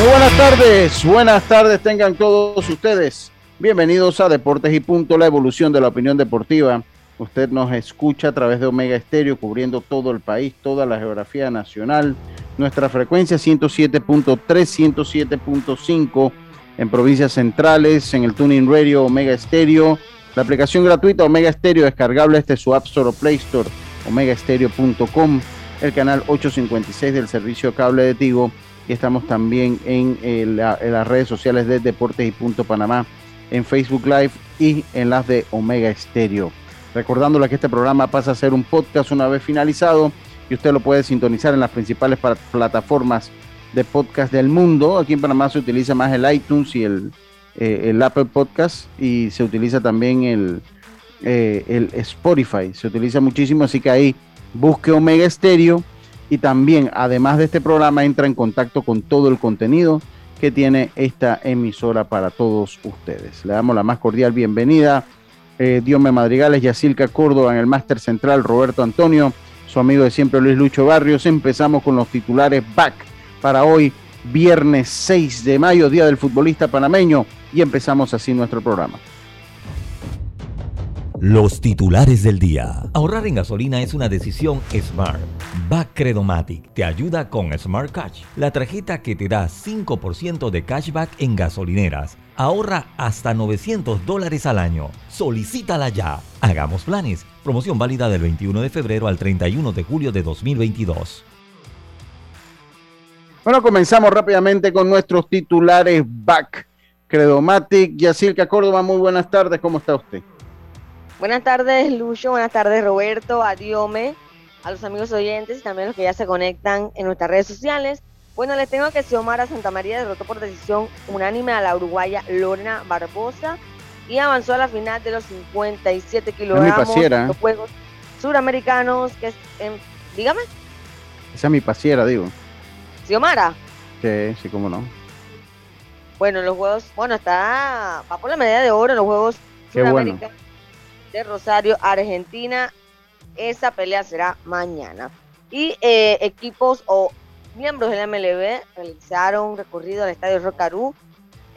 Muy buenas tardes, buenas tardes tengan todos ustedes. Bienvenidos a Deportes y Punto, la evolución de la opinión deportiva. Usted nos escucha a través de Omega Estéreo, cubriendo todo el país, toda la geografía nacional. Nuestra frecuencia 107.3, 107.5 en provincias centrales, en el Tuning Radio Omega Estéreo. La aplicación gratuita Omega Estéreo descargable desde su App Store o Play Store, omegaestereo.com, el canal 856 del servicio cable de Tigo y estamos también en, eh, en las redes sociales de Deportes y Punto Panamá, en Facebook Live y en las de Omega Estéreo. Recordándole que este programa pasa a ser un podcast una vez finalizado y usted lo puede sintonizar en las principales pa- plataformas de podcast del mundo. Aquí en Panamá se utiliza más el iTunes y el, eh, Apple Podcast y se utiliza también el, eh, el Spotify. Se utiliza muchísimo, así que ahí busque Omega Estéreo y también, además de este programa, entra en contacto con todo el contenido que tiene esta emisora para todos ustedes. Le damos la más cordial bienvenida. Eh, Diome Madrigales, Yacilca Córdoba en el Máster Central, Roberto Antonio, su amigo de siempre Luis Lucho Barrios. Empezamos con los titulares back para hoy, viernes 6 de mayo, Día del Futbolista Panameño, y empezamos así nuestro programa. Los titulares del día. Ahorrar en gasolina es una decisión smart. Back Credomatic te ayuda con Smart Cash, la tarjeta que te da 5% de cashback en gasolineras. Ahorra hasta 900 dólares al año. Solicítala ya. Hagamos planes. Promoción válida del 21 de febrero al 31 de julio de 2022. Bueno, comenzamos rápidamente con nuestros titulares back. Credomatic, Yacirca Córdoba, muy buenas tardes, ¿cómo está usted? Buenas tardes, Lucho. Buenas tardes, Roberto. Adiome. A los amigos oyentes y también los que ya se conectan en nuestras redes sociales. Bueno, les tengo que Xiomara Santa María derrotó por decisión unánime a la uruguaya Lorena Barbosa y avanzó a la final de los 57 kilogramos de ¿eh? los Juegos Suramericanos. Que es en- dígame, Esa es mi pasiera, digo. Xiomara. Sí, sí, cómo no. Bueno, los Juegos, bueno, está, va por la medalla de oro en los Juegos Qué bueno. De Rosario, Argentina. Esa pelea será mañana. Y eh, equipos o miembros del MLB realizaron un recorrido al Estadio Rocarú,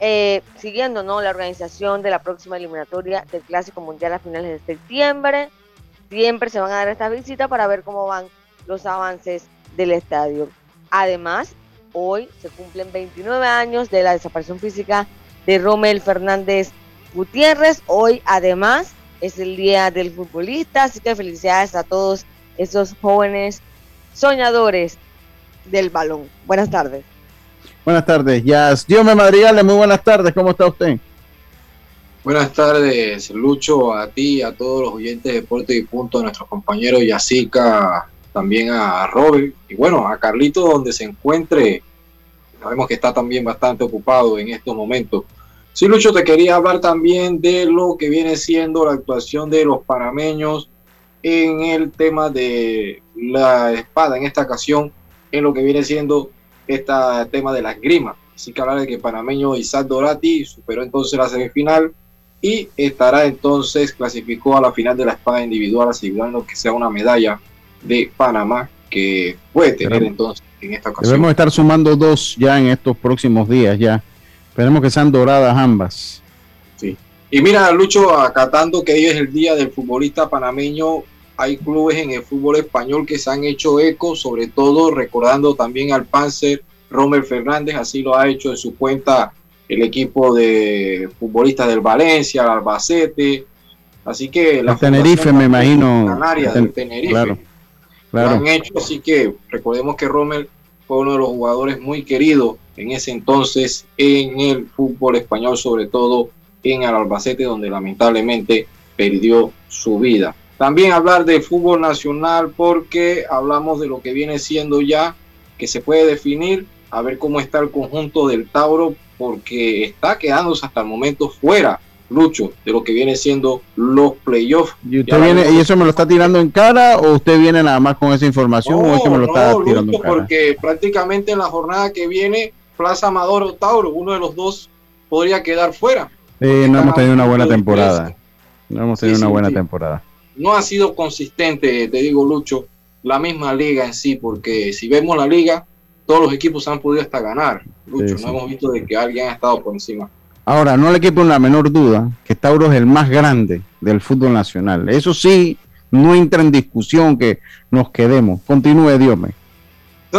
eh, siguiendo ¿no? la organización de la próxima eliminatoria del Clásico Mundial a finales de septiembre. Siempre se van a dar estas visitas para ver cómo van los avances del estadio. Además, hoy se cumplen 29 años de la desaparición física de Romel Fernández Gutiérrez. Hoy, además, es el Día del Futbolista, así que felicidades a todos esos jóvenes soñadores del balón. Buenas tardes. Buenas tardes, Yas. Diome Madrigales, muy buenas tardes, ¿cómo está usted? Buenas tardes, Lucho, a ti, a todos los oyentes de Deporte y Punto, a nuestros compañeros Yacica, también a Robert y bueno, a Carlito donde se encuentre. Sabemos que está también bastante ocupado en estos momentos. Sí, Lucho, te quería hablar también de lo que viene siendo la actuación de los panameños en el tema de la espada en esta ocasión, en lo que viene siendo este tema de la esgrima. Así que hablar de que panameño Isaac Dorati superó entonces la semifinal y estará entonces, clasificó a la final de la espada individual, asegurando que sea una medalla de Panamá que puede tener entonces en esta ocasión. Debemos estar sumando dos ya en estos próximos días, ya. Esperemos que sean doradas ambas. Y mira, Lucho, acatando que hoy es el día del futbolista panameño, hay clubes en el fútbol español que se han hecho eco, sobre todo recordando también al Panzer Romer Fernández, así lo ha hecho en su cuenta el equipo de futbolistas del Valencia, el Albacete, así que la Tenerife me imagino, Canarias, del Tenerife, claro, lo han hecho, así que recordemos que Romer fue uno de los jugadores muy queridos en ese entonces en el fútbol español, sobre todo en el Albacete, donde lamentablemente perdió su vida. También hablar de fútbol nacional porque hablamos de lo que viene siendo ya, que se puede definir, a ver cómo está el conjunto del Tauro, porque está quedándose hasta el momento fuera, Lucho, de lo que viene siendo los playoffs. ¿Y, usted viene, ¿Y eso me lo está tirando en cara o usted viene nada más con esa información o es que me lo está tirando en cara? Porque prácticamente en la jornada que viene, Plaza Amador o Tauro, uno de los dos podría quedar fuera. no hemos tenido una buena temporada. No hemos tenido una buena temporada. No ha sido consistente, te digo, Lucho, la misma liga en sí, porque si vemos la liga, todos los equipos han podido hasta ganar. Lucho, no hemos visto de que alguien ha estado por encima. Ahora, no le quepa la menor duda que Tauro es el más grande del fútbol nacional. Eso sí, no entra en discusión que nos quedemos. Continúe, Dios mío.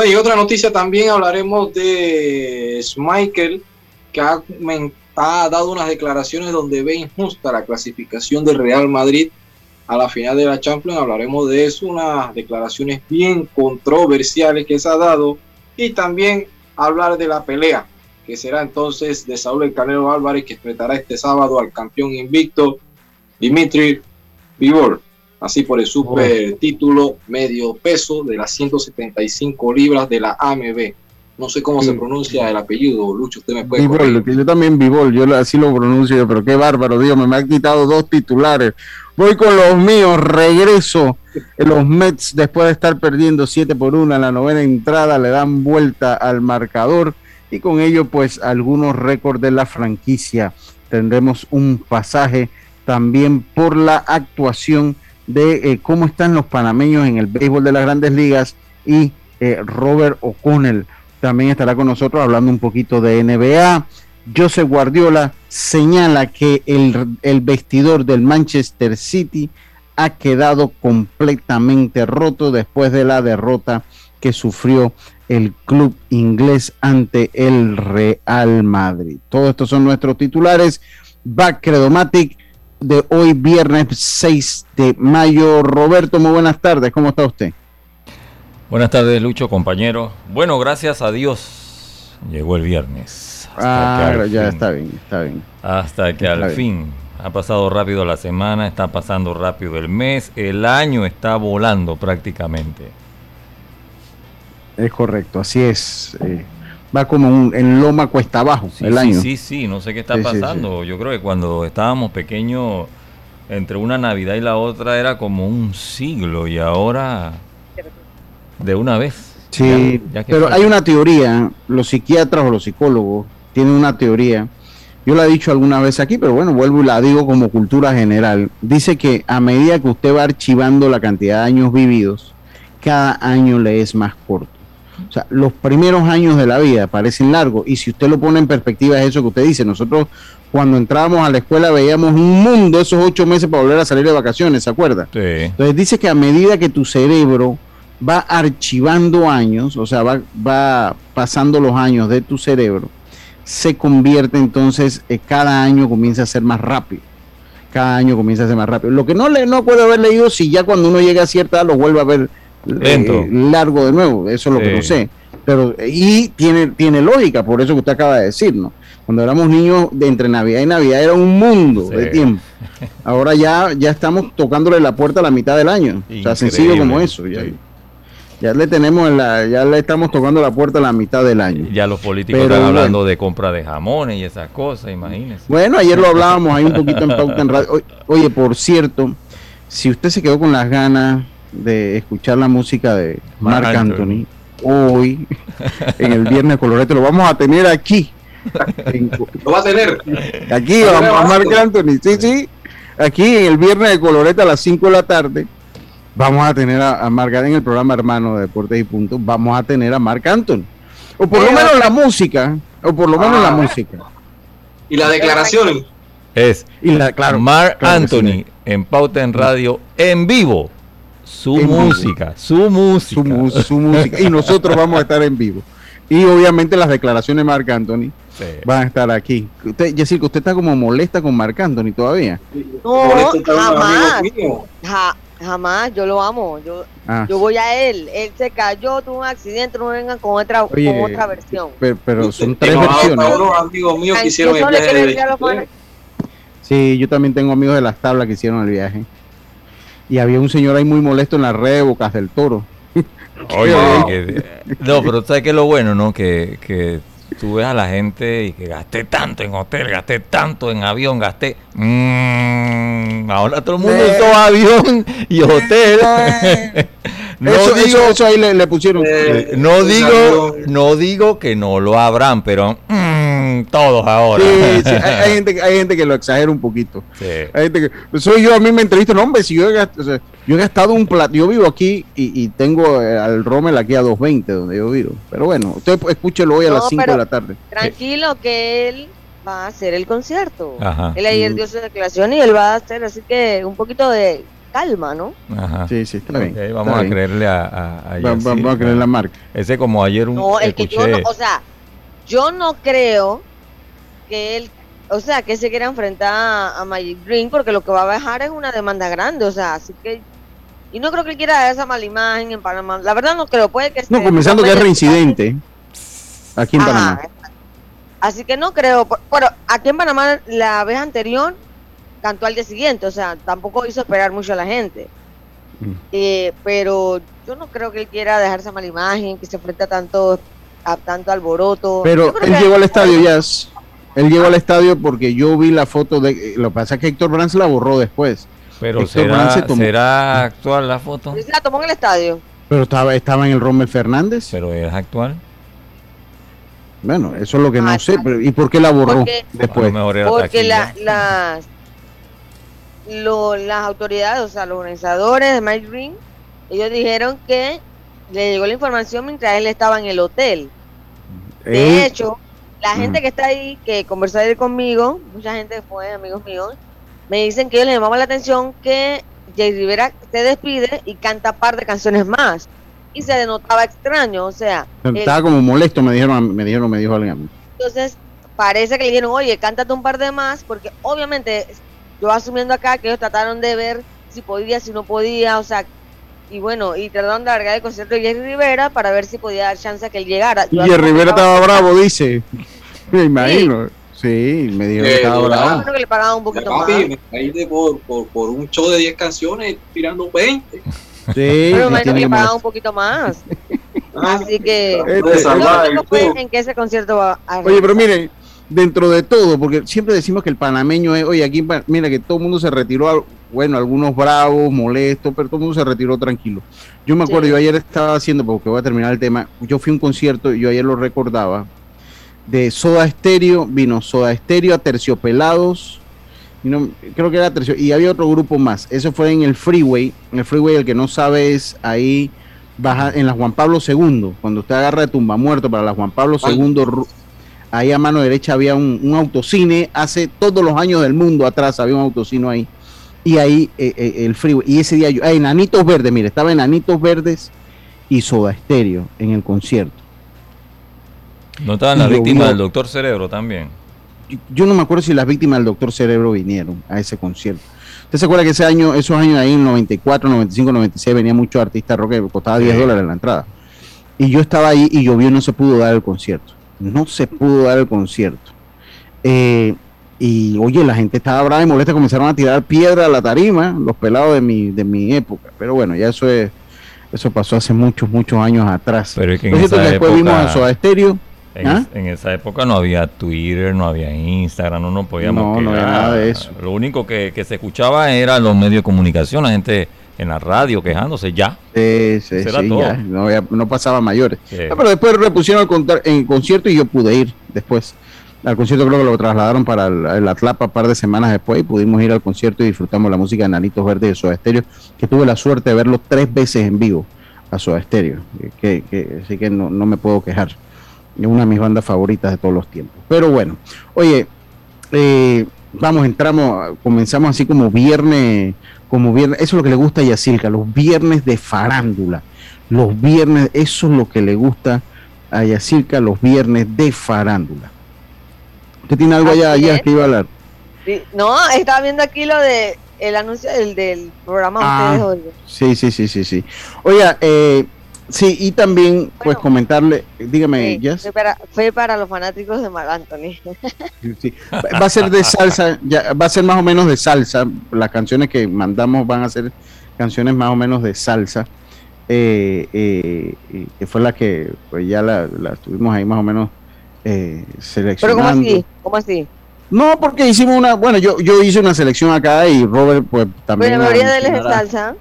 Y otra noticia también hablaremos de Schmeichel, que ha, ha dado unas declaraciones donde ve injusta la clasificación del Real Madrid a la final de la Champions. Hablaremos de eso, unas declaraciones bien controversiales que se ha dado y también hablar de la pelea que será entonces de Saúl El Canelo Álvarez que enfrentará este sábado al campeón invicto Dimitri Vivol, así por el super título medio peso de las 175 libras de la AMB. No sé cómo se pronuncia el apellido, Lucho, usted me puede Vivol, yo también Vivol, yo así lo pronuncio, pero qué bárbaro, Dios, me, me ha quitado dos titulares. Voy con los míos, regreso. Los Mets, después de estar perdiendo 7 por 1 en la novena entrada, le dan vuelta al marcador y con ello, pues, algunos récords de la franquicia. Tendremos un pasaje también por la actuación de eh, cómo están los panameños en el béisbol de las grandes ligas y eh, Robert O'Connell también estará con nosotros hablando un poquito de NBA. Joseph Guardiola señala que el, vestidor del Manchester City ha quedado completamente roto después de la derrota que sufrió el club inglés ante el Real Madrid. Todos estos son nuestros titulares. Backredomatic de hoy viernes 6 de mayo. Roberto, muy buenas tardes. ¿Cómo está usted? Buenas tardes, Lucho, compañero. Bueno, gracias a Dios llegó el viernes. Ah, ya está bien, está bien. Hasta que al fin ha pasado rápido la semana, está pasando rápido el mes, el año está volando prácticamente. Es correcto, así es. Eh, va como en loma cuesta abajo el año. Sí, sí, no sé qué está pasando. Yo creo que cuando estábamos pequeños, entre una Navidad y la otra era como un siglo y ahora de una vez. Sí, pero hay una teoría, los psiquiatras o los psicólogos tiene una teoría. Yo la he dicho alguna vez aquí, pero bueno, vuelvo y la digo como cultura general. Dice que a medida que usted va archivando la cantidad de años vividos, cada año le es más corto. O sea, los primeros años de la vida parecen largos y si usted lo pone en perspectiva es eso que usted dice. Nosotros cuando entrábamos a la escuela veíamos un mundo esos ocho meses para volver a salir de vacaciones, ¿se acuerda? Sí. Entonces dice que a medida que tu cerebro va archivando años, o sea, va, va pasando los años de tu cerebro, se convierte entonces, eh, cada año comienza a ser más rápido. Cada año comienza a ser más rápido. Lo que no, le, no puedo haber leído si ya cuando uno llega a cierta edad lo vuelve a ver eh, largo de nuevo. Eso es lo que no sé. Pero, y tiene, tiene lógica, por eso que usted acaba de decir, ¿no? Cuando éramos niños, de entre Navidad y Navidad era un mundo de tiempo. Ahora ya, ya estamos tocándole la puerta a la mitad del año. O sea, sencillo como eso. Ya. Ya le tenemos la, ya le estamos tocando la puerta a la mitad del año. Ya los políticos están hablando de compra de jamones y esas cosas, imagínense. Bueno, ayer lo hablábamos ahí un poquito en Pauta en Radio. Oye, por cierto, si usted se quedó con las ganas de escuchar la música de Marc Anthony, hoy, en el Viernes Colorete, lo vamos a tener aquí. lo va a tener. Aquí, a Marc Anthony, sí, sí. Aquí en el Viernes de Colorete a las 5 de la tarde vamos a tener a, a en el programa hermano de Deportes y Puntos, vamos a tener a Marc Anthony. O por lo menos la música, o por lo menos la ah. música. Y la declaración. Es y la, claro, Marc Anthony en Pauta en Radio en vivo Su música, su música. Su, música. Y nosotros vamos a estar en vivo. Y obviamente las declaraciones de Marc Anthony van a estar aquí. Usted, que usted está como molesta con Marc Anthony todavía. No, jamás. jamás, yo lo amo. Yo, ah. yo voy a él. Él se cayó, tuvo un accidente, no vengan con otra, con otra versión. Pero, son tres versiones. amigos míos que hicieron el viaje. Sí, yo también tengo amigos de las tablas que hicieron el viaje. Y había un señor ahí muy molesto en la red de Bocas del Toro. Oye, no, pero ¿sabes qué es lo bueno, no? Que, que tú ves a la gente y que gasté tanto en hotel, gasté tanto en avión, gasté. Mmm, ahora todo el mundo usó avión y hotel. no digo, eso, ahí le, pusieron. Eh, no digo, no digo que no lo habrán, pero. Todos ahora. Sí, Hay, gente, hay gente que lo exagera un poquito. Hay gente que, soy yo, a mí me entrevisto, no, hombre, si yo he gastado, yo he gastado un plato, yo vivo aquí y, tengo eh, al Rommel aquí a 2.20 donde yo vivo. Pero bueno, usted escúchelo hoy a las 5 de la tarde. Tranquilo que él va a hacer el concierto. Él ayer dio su declaración y él va a hacer, así que un poquito de calma, ¿no? Ajá. Sí, sí, está bien. vamos a creerle a, a, Vamos a creerle a Mark. Ese como ayer un No, el que yo no, o sea, yo no creo que él, o sea, que se quiera enfrentar a, Magic Green porque lo que va a bajar es una demanda grande, o sea, así que y no creo que él quiera esa mala imagen en Panamá. La verdad no creo, puede que No, comenzando que es reincidente aquí en Panamá. Así que no creo, bueno, aquí en Panamá la vez anterior cantó al día siguiente, o sea, tampoco hizo esperar mucho a la gente. Mm. Eh, pero yo no creo que él quiera dejar esa mala imagen, que se enfrenta tanto a tanto alboroto. Pero él llegó al estadio ya. Él llegó al estadio porque yo vi la foto de. Lo que pasa es que Héctor Brandt la borró después. Pero será, actual la foto? Sí, la tomó en el estadio. Pero estaba, estaba en el Rommel Fernández. Pero es actual. Bueno, eso es lo que no ah, sé. ¿Y por qué la borró después? Porque la, las, las autoridades, o sea, los organizadores de Mike Green, ellos dijeron que le llegó la información mientras él estaba en el hotel. De eh, hecho, la gente que está ahí, que conversó ayer conmigo, mucha gente fue, amigos míos, me dicen que ellos les llamaba la atención que Jay Rivera se despide y canta par de canciones más. Y se denotaba extraño, o sea. Estaba como molesto, me dijeron, me dijeron, me dijo alguien. Entonces, parece que le dijeron, oye, cántate un par de más, porque obviamente, yo asumiendo acá que ellos trataron de ver si podía, si no podía, o sea, y bueno, y trataron de alargar el concierto de Jerry Rivera para ver si podía dar chance a que él llegara. y Jerry Rivera estaba bravo, dice. Me imagino. Sí, me dijo que estaba bravo. que le pagaban un poquito más. Me por, por, por, un show de 10 canciones tirando 20. Sí, pero me que le pagaban un poquito más. Ah, Así que este, no fue en que ese concierto va a Oye, pero mire, dentro de todo, porque siempre decimos que el panameño es, oye, aquí mira que todo el mundo se retiró bueno, algunos bravos, molestos, pero todo el mundo se retiró tranquilo. Yo me acuerdo, yo ayer estaba haciendo, porque voy a terminar el tema, yo fui a un concierto, yo ayer lo recordaba, de Soda Estéreo, vino Soda Estéreo a Terciopelados, no, creo que era Tercio, y había otro grupo más, eso fue en el Freeway, en el Freeway el que no sabe es ahí, baja en la Juan Pablo II, cuando usted agarra de tumba muerto para la Juan Pablo II, ahí a mano derecha había un, un autocine, hace todos los años del mundo atrás había un autocine ahí y ahí eh, eh, el frío. Y ese día yo, ah, Enanitos Verdes, mire, estaba Enanitos Verdes y Soda Estéreo en el concierto. ¿No estaban las víctimas del Doctor Cerebro también? Yo, no me acuerdo si las víctimas del Doctor Cerebro vinieron a ese concierto. ¿Usted se acuerda que ese año, esos años ahí, en 94, 95, 96, venía mucho artista rock que costaba 10 dólares la entrada? Y yo estaba ahí y llovió y no se pudo dar el concierto. No se pudo dar el concierto. Eh, y oye, la gente estaba brava y molesta, comenzaron a tirar piedra a la tarima, los pelados de mi, de mi época. Pero bueno, ya eso es, eso pasó hace muchos, muchos años atrás. Pero es que después vimos a Soda Stereo. ¿ah? En, esa época no había Twitter, no había Instagram, no nos podíamos no, no había nada de eso. Lo único que, se escuchaba era los medios de comunicación, la gente en la radio quejándose ya. Sí, sí, sí ya. No, no, pasaba mayores. Ah, pero después repusieron el, en concierto y yo pude ir después al concierto creo que lo trasladaron para el, Atlapa un par de semanas después y pudimos ir al concierto y disfrutamos la música de Nanitos Verdes de Soda Stereo, que tuve la suerte de verlo tres veces en vivo a Soda Stereo, que, que, así que no, me puedo quejar. Es una de mis bandas favoritas de todos los tiempos. Pero bueno, oye, eh, vamos, entramos, comenzamos así como viernes, como viernes, eso es lo que le gusta a Yacilca, los viernes de farándula, los viernes, eso es lo que le gusta a Yacilca, los viernes de farándula. ¿Usted tiene algo allá, allá que iba a hablar? no, estaba viendo aquí lo de el anuncio del, del programa ah, Sí, sí, sí, sí, sí. Oiga, eh, sí, y también, pues comentarle, dígame, fue, para, fue, para, los fanáticos de Mar Anthony. Va a ser de salsa, ya, va a ser más o menos de salsa. Las canciones que mandamos van a ser canciones más o menos de salsa. Eh, eh, que fue la que pues ya la, la tuvimos ahí más o menos eh, seleccionando. ¿Pero cómo así? ¿Cómo así? No, porque hicimos una, bueno, yo, yo hice una selección acá y Robert pues también. Pero la mayoría de él es salsa.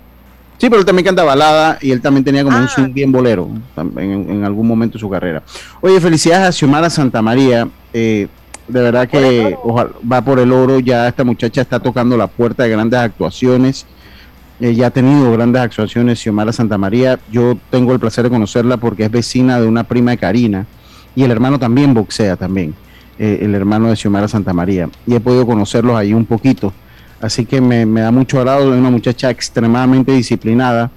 Sí, pero él también canta balada y él también tenía como un ah. swing bien bolero en, en, algún momento de su carrera. Oye, felicidades a Xiomara Santa María. Eh, de verdad que va por el oro. Ya esta muchacha está tocando la puerta de grandes actuaciones. Eh, ya ha tenido grandes actuaciones Xiomara Santa María. Yo tengo el placer de conocerla porque es vecina de una prima de Karina y el hermano también boxea también. Eh, el hermano de Xiomara Santa María, y he podido conocerlos ahí un poquito. Así que me, da mucho agrado, es una muchacha extremadamente disciplinada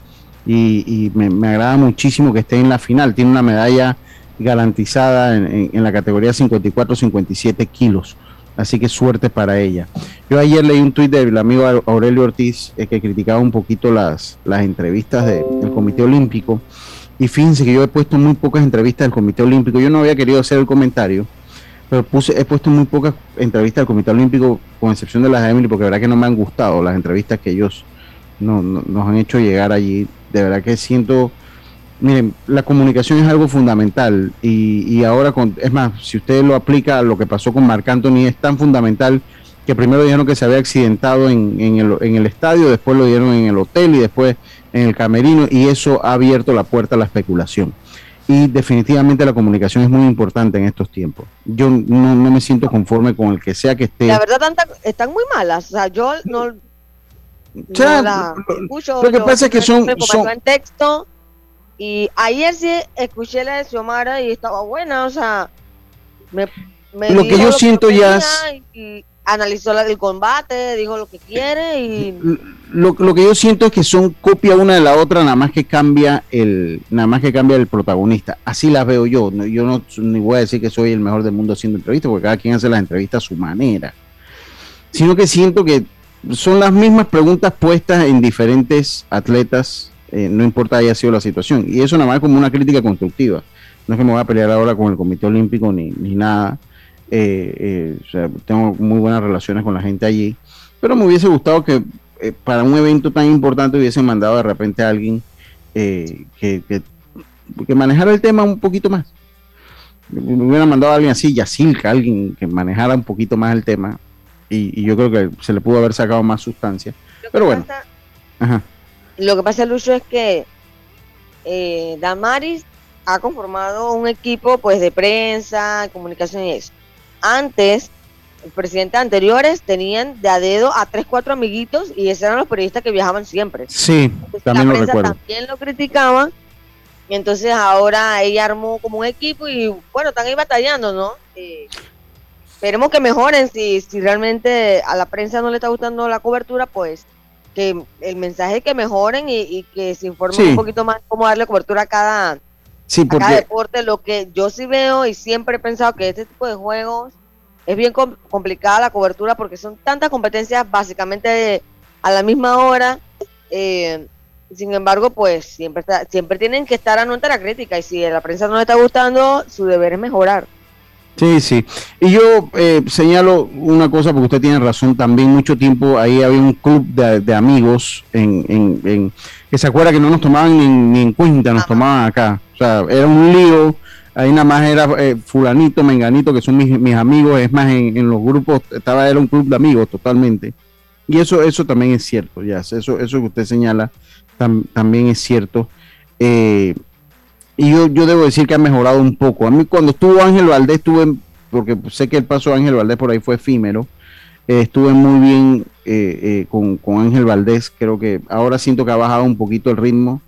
y, me, agrada muchísimo que esté en la final. Tiene una medalla garantizada en, la categoría 54-57 kilos. Así que suerte para ella. Yo ayer leí un tuit del amigo Aurelio Ortiz eh, que criticaba un poquito las, las entrevistas del Comité Olímpico. Y fíjense que yo he puesto muy pocas entrevistas del Comité Olímpico. Yo no había querido hacer el comentario, pero puse, he puesto muy pocas entrevistas al Comité Olímpico, con excepción de las de Emily, porque de verdad que no me han gustado las entrevistas que ellos no, nos han hecho llegar allí. De verdad que siento, miren, la comunicación es algo fundamental y, y ahora, con, es más, si usted lo aplica a lo que pasó con Marc Anthony, es tan fundamental que primero dijeron que se había accidentado en, en, el, en el estadio, después lo dieron en el hotel y después en el camerino y eso ha abierto la puerta a la especulación y definitivamente la comunicación es muy importante en estos tiempos. Yo no, me siento conforme con el que sea que esté. La verdad, están muy malas. O sea, yo no. lo, que pasa es que son. son... en texto. Y ayer sí escuché la de Xiomara y estaba buena. O sea, me. lo que yo siento ya es analizó la del combate, dijo lo que quiere y... Lo, que yo siento es que son copia una de la otra, nada más que cambia el, nada más que cambia el protagonista. Así las veo yo. Yo no ni voy a decir que soy el mejor del mundo haciendo entrevistas, porque cada quien hace las entrevistas a su manera. Sino que siento que son las mismas preguntas puestas en diferentes atletas, eh, no importa haya sido la situación. Y eso nada más como una crítica constructiva. No es que me voy a pelear ahora con el Comité Olímpico ni, ni nada eh, eh tengo muy buenas relaciones con la gente allí, pero me hubiese gustado que eh, para un evento tan importante hubiesen mandado de repente a alguien eh, que, que, manejara el tema un poquito más. Me hubieran mandado a alguien así, Yacilca, alguien que manejara un poquito más el tema, y, yo creo que se le pudo haber sacado más sustancia. Pero bueno. Lo que pasa, Lucho, es que Damaris ha conformado un equipo pues de prensa, comunicación y eso antes, el presidente anteriores tenían de a dedo a tres, cuatro amiguitos y esos eran los periodistas que viajaban siempre. Sí, también lo recuerdo. También lo criticaban. Y entonces ahora ella armó como un equipo y bueno, están ahí batallando, ¿no? Eh, esperemos que mejoren. Si, si realmente a la prensa no le está gustando la cobertura, pues que el mensaje es que mejoren y, que se informen un poquito más cómo darle cobertura a cada, Sí, porque... deporte, lo que yo sí veo y siempre he pensado que este tipo de juegos es bien complicada la cobertura porque son tantas competencias básicamente a la misma hora. Eh, sin embargo, pues siempre siempre tienen que estar a nota la crítica y si a la prensa no le está gustando, su deber es mejorar. Sí, sí. Y yo eh, señalo una cosa, porque usted tiene razón, también mucho tiempo ahí había un club de, amigos en, en, que se acuerda que no nos tomaban ni, en cuenta, nos tomaban acá. O sea, era un lío, ahí nada más era eh, fulanito, menganito, que son mis, mis amigos, es más, en, los grupos estaba, era un club de amigos totalmente. Y eso, eso también es cierto, ya, eso, eso que usted señala también es cierto. Eh, y yo, yo debo decir que ha mejorado un poco. A mí cuando estuvo Ángel Valdés, estuve, porque sé que el paso de Ángel Valdés por ahí fue efímero, eh, estuve muy bien eh, eh, con, Ángel Valdés, creo que ahora siento que ha bajado un poquito el ritmo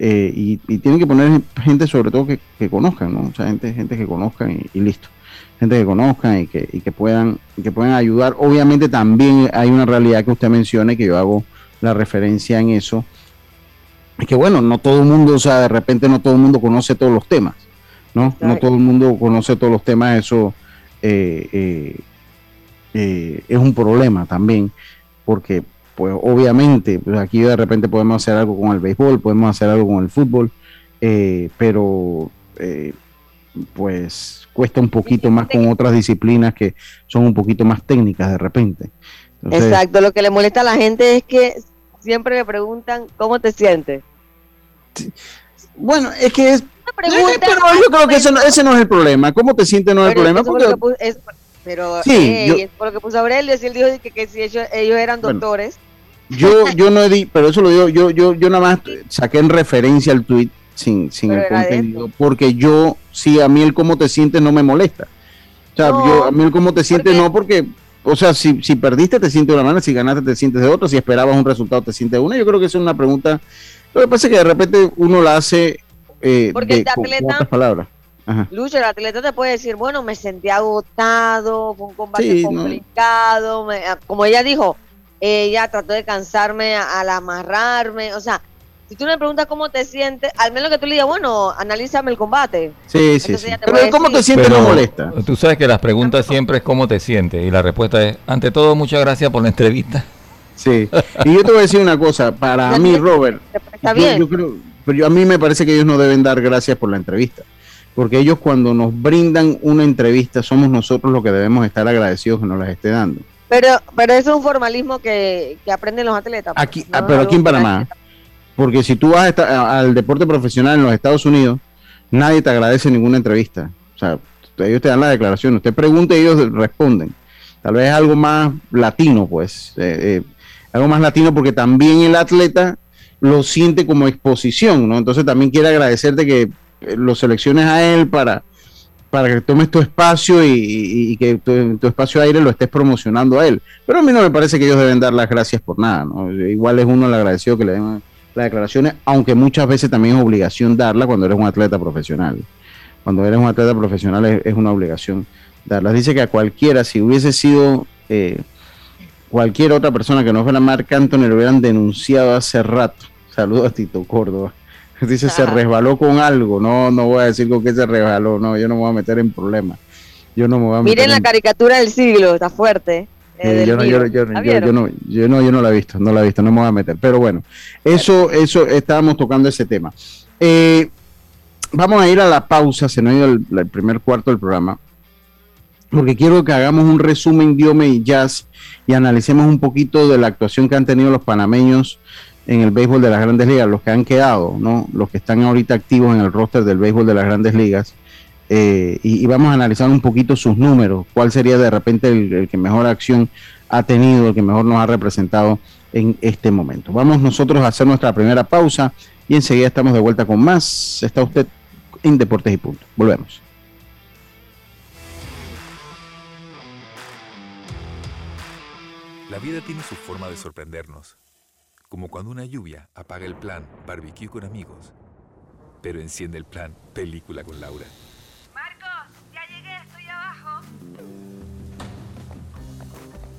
y, y tienen que poner gente sobre todo que, que conozcan, ¿no? O sea, gente, gente que conozcan y, listo. gente que conozcan y que, y que puedan, que puedan ayudar. Obviamente también hay una realidad que usted menciona que yo hago la referencia en eso. Es que bueno, no todo el mundo, o sea, de repente no todo el mundo conoce todos los temas, ¿no? No todo el mundo conoce todos los temas, eso eh, eh, eh, es un problema también, porque pues obviamente pues, aquí de repente podemos hacer algo con el béisbol, podemos hacer algo con el fútbol, pero pues cuesta un poquito más con otras disciplinas que son un poquito más técnicas de repente. Exacto, lo que le molesta a la gente es que siempre me preguntan cómo te sientes. Bueno, es que es... pero yo creo que ese no, ese no, es el problema. ¿Cómo te sientes no es el problema? pero sí, es por lo que puso Aurelio, si él dijo que, que si ellos, ellos eran doctores. yo, yo no di, pero eso lo digo, yo, yo, yo nada más saqué en referencia al tweet sin, sin el contenido, porque yo, sí, a mí el cómo te sientes no me molesta. O sea, yo, a mí el cómo te sientes no, porque, o sea, si, si perdiste te sientes de una manera, si ganaste te sientes de otra, si esperabas un resultado te sientes de una. Yo creo que es una pregunta, lo que pasa es que de repente uno la hace eh, porque el atleta, con, palabras. Lucho, el atleta te puede decir, bueno, me sentí agotado, fue un combate complicado, ah, como ella dijo, ella trató de cansarme al amarrarme, o sea, si tú me preguntas cómo te sientes, al menos que tú le digas, bueno, analízame el combate. Sí, sí, sí. Pero ¿cómo te sientes no molesta? Tú sabes que las preguntas siempre es cómo te sientes y la respuesta es, ante todo, muchas gracias por la entrevista. Sí, y yo te voy a decir una cosa, para mí, Robert, Está bien. Yo, creo, pero a mí me parece que ellos no deben dar gracias por la entrevista, porque ellos cuando nos brindan una entrevista somos nosotros los que debemos estar agradecidos que nos las esté dando. Pero, pero es un formalismo que, aprenden los atletas. Pues, aquí, ah, pero aquí en Panamá. Porque si tú vas al deporte profesional en los Estados Unidos, nadie te agradece ninguna entrevista. O sea, ellos te dan la declaración, usted pregunta y ellos responden. Tal vez algo más latino, pues. Eh, eh, algo más latino porque también el atleta lo siente como exposición, ¿no? Entonces también quiere agradecerte que eh, lo selecciones a él para, para que tomes tu espacio y, que tu, tu, espacio aire lo estés promocionando a él. Pero a mí no me parece que ellos deben dar las gracias por nada, ¿no? Igual es uno el agradecido que le den las declaraciones, aunque muchas veces también es obligación darla cuando eres un atleta profesional. Cuando eres un atleta profesional es, una obligación darlas. Dice que a cualquiera, si hubiese sido eh, cualquier otra persona que no fuera Marc Anthony, lo hubieran denunciado hace rato. Saludos a Tito Córdoba. Dice, se resbaló con algo. No, no voy a decir con qué se resbaló. No, yo no me voy a meter en problemas. Yo no me voy a Miren la caricatura del siglo, está fuerte. Eh, yo, no, yo, yo, no, yo, no, yo no la he visto, no la he visto, no me voy a meter. Pero bueno, eso, eso estábamos tocando ese tema. Eh, vamos a ir a la pausa, se nos ha ido el, primer cuarto del programa, porque quiero que hagamos un resumen Diome y Jazz y analicemos un poquito de la actuación que han tenido los panameños en el béisbol de las grandes ligas, los que han quedado, ¿no? Los que están ahorita activos en el roster del béisbol de las grandes ligas. Eh, y, vamos a analizar un poquito sus números, cuál sería de repente el, que mejor acción ha tenido, el que mejor nos ha representado en este momento. Vamos nosotros a hacer nuestra primera pausa y enseguida estamos de vuelta con más. Está usted en Deportes y Punto. Volvemos. La vida tiene su forma de sorprendernos, como cuando una lluvia apaga el plan barbecue con amigos, pero enciende el plan película con Laura.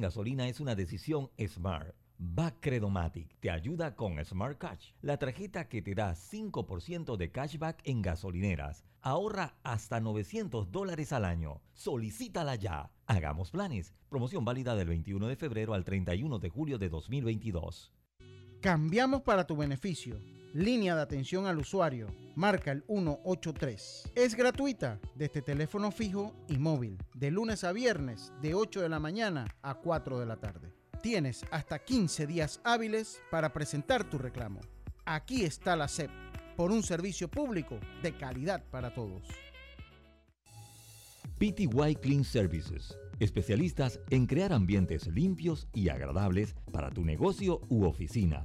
En gasolina es una decisión smart. Bacredomatic te ayuda con Smart Cash, la tarjeta que te da 5% de cashback en gasolineras. Ahorra hasta 900 dólares al año. Solicítala ya. Hagamos planes. Promoción válida del 21 de febrero al 31 de julio de 2022. Cambiamos para tu beneficio. Línea de atención al usuario. Marca el 183. Es gratuita desde teléfono fijo y móvil. De lunes a viernes, de 8 de la mañana a 4 de la tarde. Tienes hasta 15 días hábiles para presentar tu reclamo. Aquí está la SEP, por un servicio público de calidad para todos. PTY Clean Services, especialistas en crear ambientes limpios y agradables para tu negocio u oficina.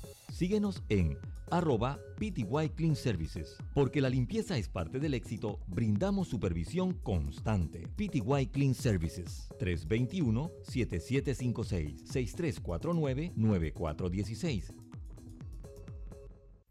Síguenos en arroba PTY Clean Services. Porque la limpieza es parte del éxito, brindamos supervisión constante. PTY Clean Services 321-7756-6349-9416.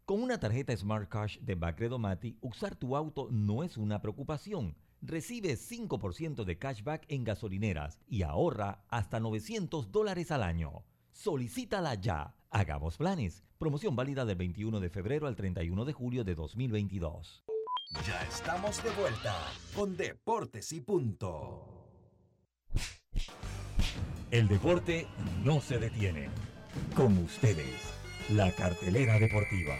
Con una tarjeta Smart Cash de Bacredomati, usar tu auto no es una preocupación recibe 5% de cashback en gasolineras y ahorra hasta 900 dólares al año. Solicítala ya. Hagamos planes. Promoción válida del 21 de febrero al 31 de julio de 2022. Ya estamos de vuelta con Deportes y Punto. El deporte no se detiene. Con ustedes, la cartelera deportiva.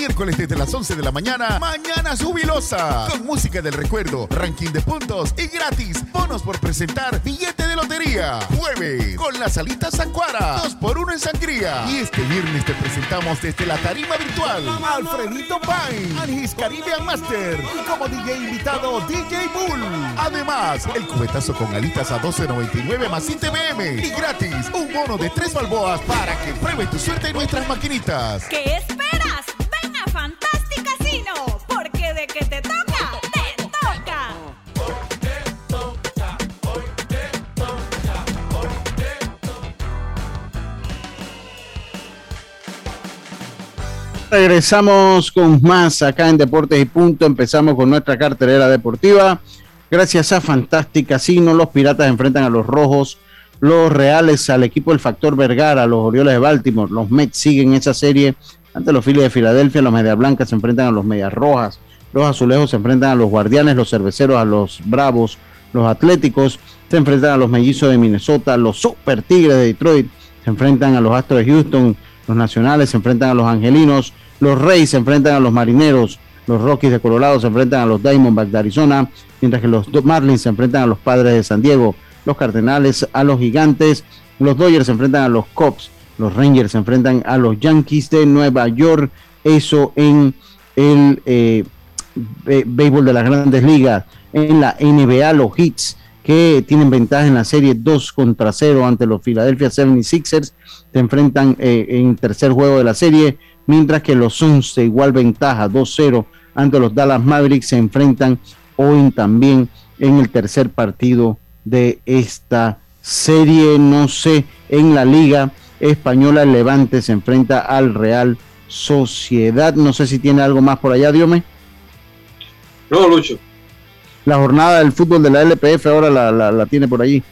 Miércoles desde las 11 de la mañana, Mañana Jubilosa. Con música del recuerdo, ranking de puntos y gratis. Bonos por presentar billete de lotería. Jueves, con la salita Sancuara. 2 por 1 en sangría. Y este viernes te presentamos desde la tarima virtual Alfredito Pine, Anis Caribbean Master. Y como DJ invitado, DJ Bull. Además, el cubetazo con alitas a 12.99 más TVM. Y gratis, un bono de 3 balboas para que pruebes tu suerte en nuestras maquinitas. ¿Qué esperas? Regresamos con más acá en Deportes y Punto. Empezamos con nuestra cartelera deportiva. Gracias a Fantastic Casino, los Piratas enfrentan a los Rojos, los Reales al equipo del Factor Vergara, los Orioles de Baltimore, los Mets siguen esa serie ante los Phillies de Filadelfia, los Medias Blancas se enfrentan a los Medias Rojas, los Azulejos se enfrentan a los Guardianes, los Cerveceros a los Bravos, los Atléticos se enfrentan a los Mellizos de Minnesota, los Super Tigres de Detroit se enfrentan a los Astros de Houston, los Nacionales se enfrentan a los Angelinos, los Reyes se enfrentan a los Marineros, los Rockies de Colorado se enfrentan a los Diamondbacks de Arizona, mientras que los Marlins se enfrentan a los Padres de San Diego, los Cardenales a los Gigantes, los Dodgers se enfrentan a los Cubs, los Rangers se enfrentan a los Yankees de Nueva York, eso en el eh, bé- béisbol de las grandes ligas, en la NBA los Hits que tienen ventaja en la serie 2 contra 0 ante los Philadelphia 76ers, se enfrentan eh, en tercer juego de la serie, mientras que los Suns de igual ventaja 2-0 ante los Dallas Mavericks se enfrentan hoy también en el tercer partido de esta serie. No sé, en la Liga Española el Levante se enfrenta al Real Sociedad. No sé si tiene algo más por allá, Diome. No, Lucho. La jornada del fútbol de la LPF ahora la, la- la tiene por allí,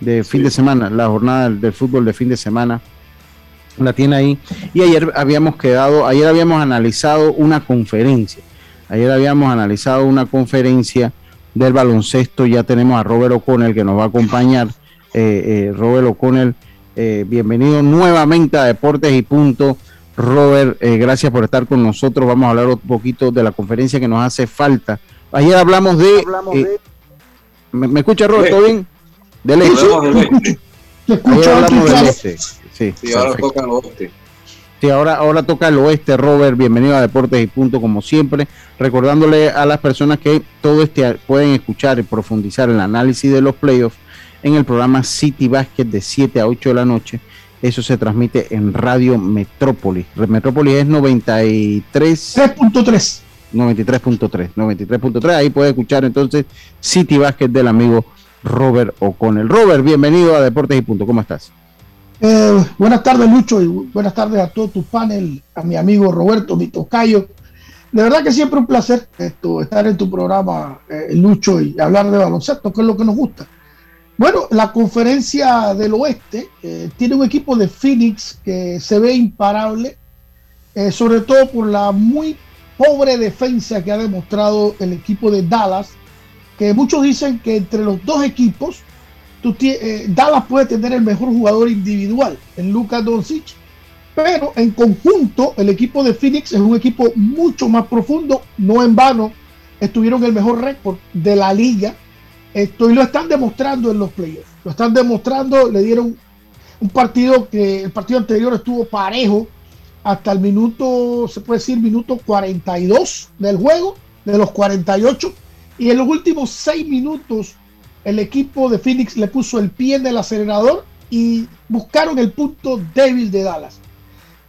de fin de semana. La jornada del, del fútbol de fin de semana la tiene ahí. Y ayer habíamos quedado, ayer habíamos analizado una conferencia. Ayer habíamos analizado una conferencia del baloncesto. Ya tenemos a Robert O'Connell que nos va a acompañar. Eh, eh, Robert O'Connell, eh, bienvenido nuevamente a Deportes y Punto. Robert, eh, gracias por estar con nosotros. Vamos a hablar un poquito de la conferencia que nos hace falta. Ayer hablamos de. ¿me, me escucha Robert? ¿Todo bien? Del este. Hablamos del. Ayer hablamos del este. Sí, Sí, ahora toca el oeste. Sí, ahora, ahora toca el oeste, Robert. Bienvenido a Deportes y Punto, como siempre. Recordándole a las personas que todo este pueden escuchar y profundizar el análisis de los playoffs en el programa City Basket de 7 a 8 de la noche Eso se transmite en Radio Metrópolis. Metrópolis es 93. 3.3. 93.3. 93.3. Ahí puede escuchar entonces City Basket del amigo Robert O'Connell. Robert, bienvenido a Deportes y Punto. ¿Cómo estás? Eh, buenas tardes, Lucho, y buenas tardes a todo tu panel, a mi amigo Roberto, mi tocayo. De verdad que siempre un placer estar en tu programa, eh, Lucho, y hablar de baloncesto, que es lo que nos gusta. Bueno, la conferencia del oeste eh, tiene un equipo de Phoenix que se ve imparable, sobre todo por la muy pobre defensa que ha demostrado el equipo de Dallas, que muchos dicen que entre los dos equipos, eh, Dallas puede tener el mejor jugador individual en Lucas Doncic, pero en conjunto el equipo de Phoenix es un equipo mucho más profundo, no en vano estuvieron el mejor récord de la liga, esto y lo están demostrando en los playoffs, lo están demostrando, le dieron un partido que el partido anterior estuvo parejo hasta el minuto, se puede decir, minuto 42 del juego, de los 48, y en los últimos 6 minutos el equipo de Phoenix le puso el pie en el acelerador y buscaron el punto débil de Dallas.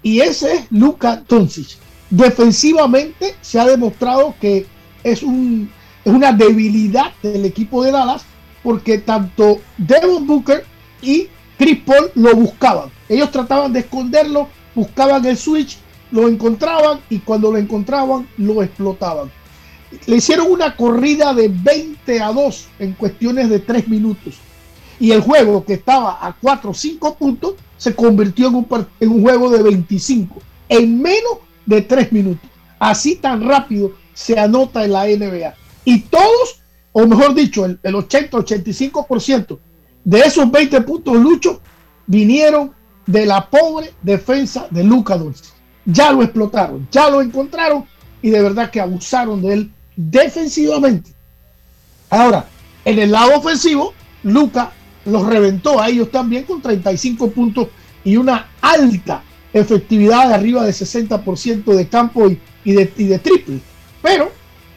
Y ese es Luka Doncic. Defensivamente se ha demostrado que es, un, es una debilidad del equipo de Dallas porque tanto Devon Booker y Chris Paul lo buscaban. Ellos trataban de esconderlo, buscaban el switch, lo encontraban y cuando lo encontraban lo explotaban le hicieron una corrida de 20 a 2 en cuestiones de 3 minutos. Y el juego que estaba a 4 o 5 puntos se convirtió en un, juego de 25 en menos de 3 minutos. Así tan rápido se anota en la NBA. Y todos, o mejor dicho, el, 80-85% de esos 20 puntos, Lucho, vinieron de la pobre defensa de Luca Dulce. Ya lo explotaron, ya lo encontraron y de verdad que abusaron de él defensivamente. Ahora, en el lado ofensivo, Luca los reventó a ellos también con 35 puntos y una alta efectividad de arriba de 60% de campo y, de, triple. Pero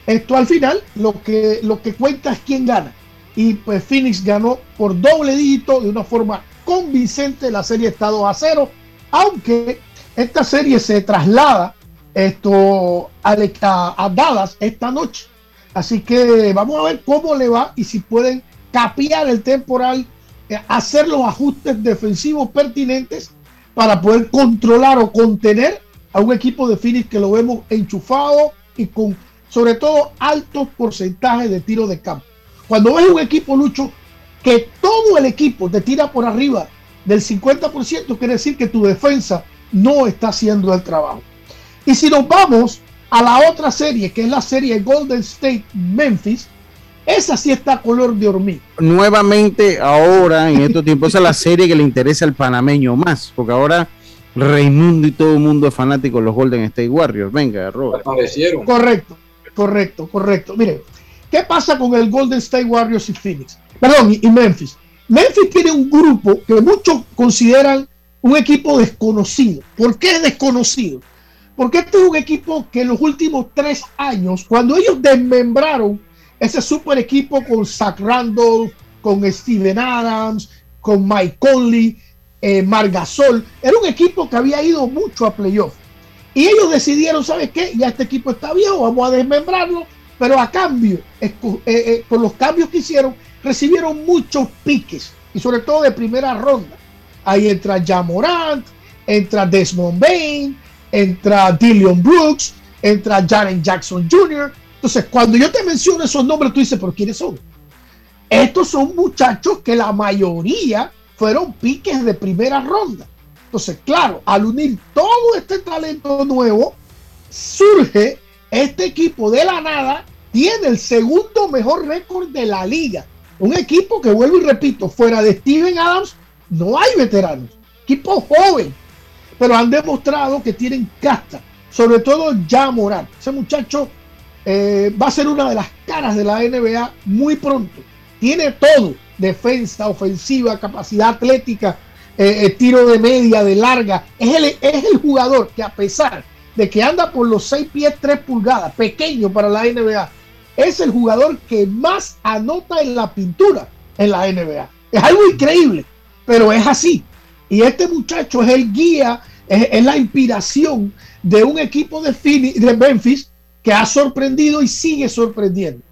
esto al final lo que, lo que cuenta es quién gana. Y pues Phoenix ganó por doble dígito de una forma convincente. La serie está 2 a 0, aunque esta serie se traslada esto a, Dallas esta noche. Así que vamos a ver cómo le va y si pueden capear el temporal, eh, hacer los ajustes defensivos pertinentes para poder controlar o contener a un equipo de Phoenix que lo vemos enchufado y con sobre todo altos porcentajes de tiro de campo. Cuando ves un equipo, Lucho, que todo el equipo te tira por arriba del 50%, quiere decir que tu defensa no está haciendo el trabajo. Y si nos vamos a la otra serie, que es la serie Golden State Memphis, esa sí está color de hormiga. Nuevamente, ahora, en estos tiempos, esa es la serie que le interesa al panameño más, porque ahora Raimundo y todo el mundo es fanático de los Golden State Warriors. Venga, Robert. Aparecieron. Correcto, correcto, correcto. Mire, ¿qué pasa con el Golden State Warriors y Phoenix? Perdón, y Memphis. Memphis tiene un grupo que muchos consideran un equipo desconocido. ¿Por qué es desconocido? Porque este es un equipo que en los últimos tres años, cuando ellos desmembraron ese super equipo con Zach Randolph, con Steven Adams, con Mike Conley, eh, Margasol, era un equipo que había ido mucho a playoff. Y ellos decidieron, ¿sabes qué? Ya este equipo está viejo, vamos a desmembrarlo, pero a cambio, eh, eh, por los cambios que hicieron, recibieron muchos piques, y sobre todo de primera ronda. Ahí entra Jamorant, entra Desmond Bain, entra Dillion Brooks, entra Jaren Jackson Jr. Entonces, cuando yo te menciono esos nombres, tú dices, ¿pero quiénes son? Estos son muchachos que la mayoría fueron piques de primera ronda. Entonces, claro, al unir todo este talento nuevo, surge este equipo de la nada, tiene el segundo mejor récord de la liga. Un equipo que, vuelvo y repito, fuera de Steven Adams, no hay veteranos. Equipo joven, pero han demostrado que tienen casta, sobre todo ya Morán. Ese muchacho eh, va a ser una de las caras de la NBA muy pronto. Tiene todo, defensa, ofensiva, capacidad atlética, eh, eh, tiro de media, de larga. Es el, es el jugador que a pesar de que anda por los 6 pies 3 pulgadas, pequeño para la NBA, es el jugador que más anota en la pintura en la NBA. Es algo increíble, pero es así. Y este muchacho es el guía, es, la inspiración de un equipo de, Memphis que ha sorprendido y sigue sorprendiendo.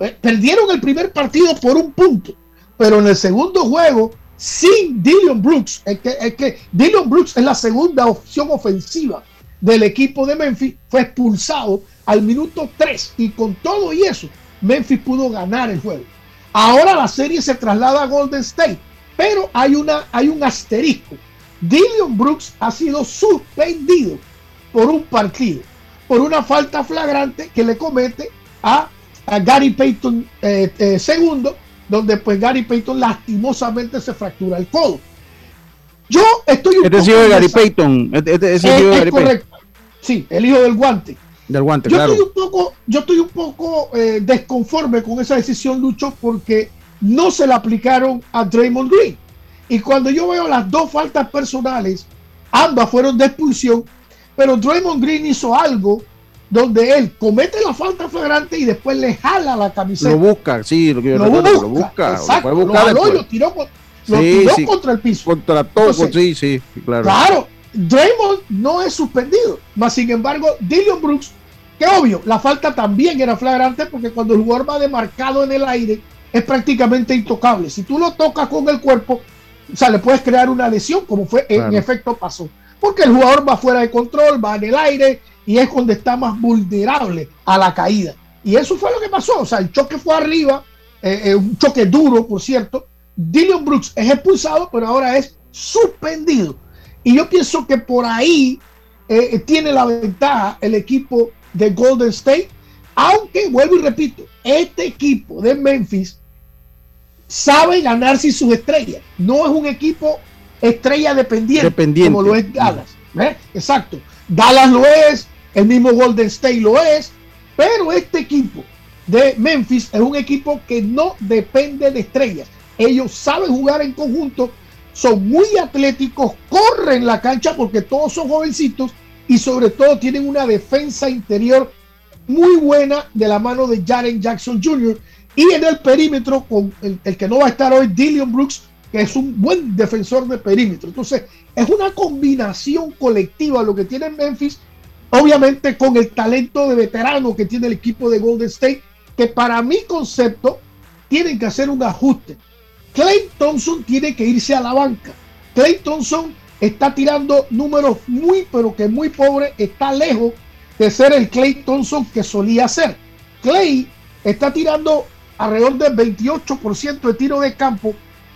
Eh, perdieron el primer partido por un punto, pero en el segundo juego, sin Dylan Brooks, es que, es que Brooks es la segunda opción ofensiva del equipo de Memphis, fue expulsado al minuto 3 y con todo y eso, Memphis pudo ganar el juego. Ahora la serie se traslada a Golden State, pero hay, una, hay un asterisco. Dylan Brooks ha sido suspendido por un partido, por una falta flagrante que le comete a, Gary Payton eh, eh, segundo, donde pues Gary Payton lastimosamente se fractura el codo. Yo estoy un este poco de Gary Payton, este, este es, de Gary correcto. Sí, el hijo del guante. Del guante, yo claro. Estoy un poco, yo estoy un poco eh, desconforme con esa decisión, Lucho, porque no se la aplicaron a Draymond Green. Y cuando yo veo las dos faltas personales, ambas fueron de expulsión, pero Draymond Green hizo algo donde él comete la falta flagrante y después le jala la camiseta. Lo busca, sí, lo, que lo, busca, lo busca. Exacto, lo, jaló y lo tiró, lo tiró contra el piso. Contra todo, sí, sí, claro. Claro, Draymond no es suspendido, más sin embargo, Dylan Brooks, que obvio, la falta también era flagrante porque cuando el jugador va demarcado en el aire, es prácticamente intocable. Si tú lo tocas con el cuerpo, o sea, le puedes crear una lesión, como fue en efecto pasó. Porque el jugador va fuera de control, va en el aire y es donde está más vulnerable a la caída. Y eso fue lo que pasó. O sea, el choque fue arriba, eh, eh, un choque duro, por cierto. Dylan Brooks es expulsado, pero ahora es suspendido. Y yo pienso que por ahí eh, tiene la ventaja el equipo de Golden State. Aunque, vuelvo y repito, este equipo de Memphis sabe ganarse sus estrellas. No es un equipo estrella dependiente, como lo es Dallas. Exacto. Dallas lo es, el mismo Golden State lo es, pero este equipo de Memphis es un equipo que no depende de estrellas. Ellos saben jugar en conjunto, son muy atléticos, corren la cancha porque todos son jovencitos y sobre todo tienen una defensa interior muy buena de la mano de Jaren Jackson Jr. Y en el perímetro, con el, que no va a estar hoy, Dillion Brooks, que es un buen defensor de perímetro. Entonces, es una combinación colectiva lo que tiene Memphis, obviamente con el talento de veterano que tiene el equipo de Golden State, que para mi concepto tienen que hacer un ajuste. Clay Thompson tiene que irse a la banca. Clay Thompson está tirando números muy, pero que muy pobres, está lejos de ser el Clay Thompson que solía ser. Clay está tirando alrededor del 28% de tiro de campo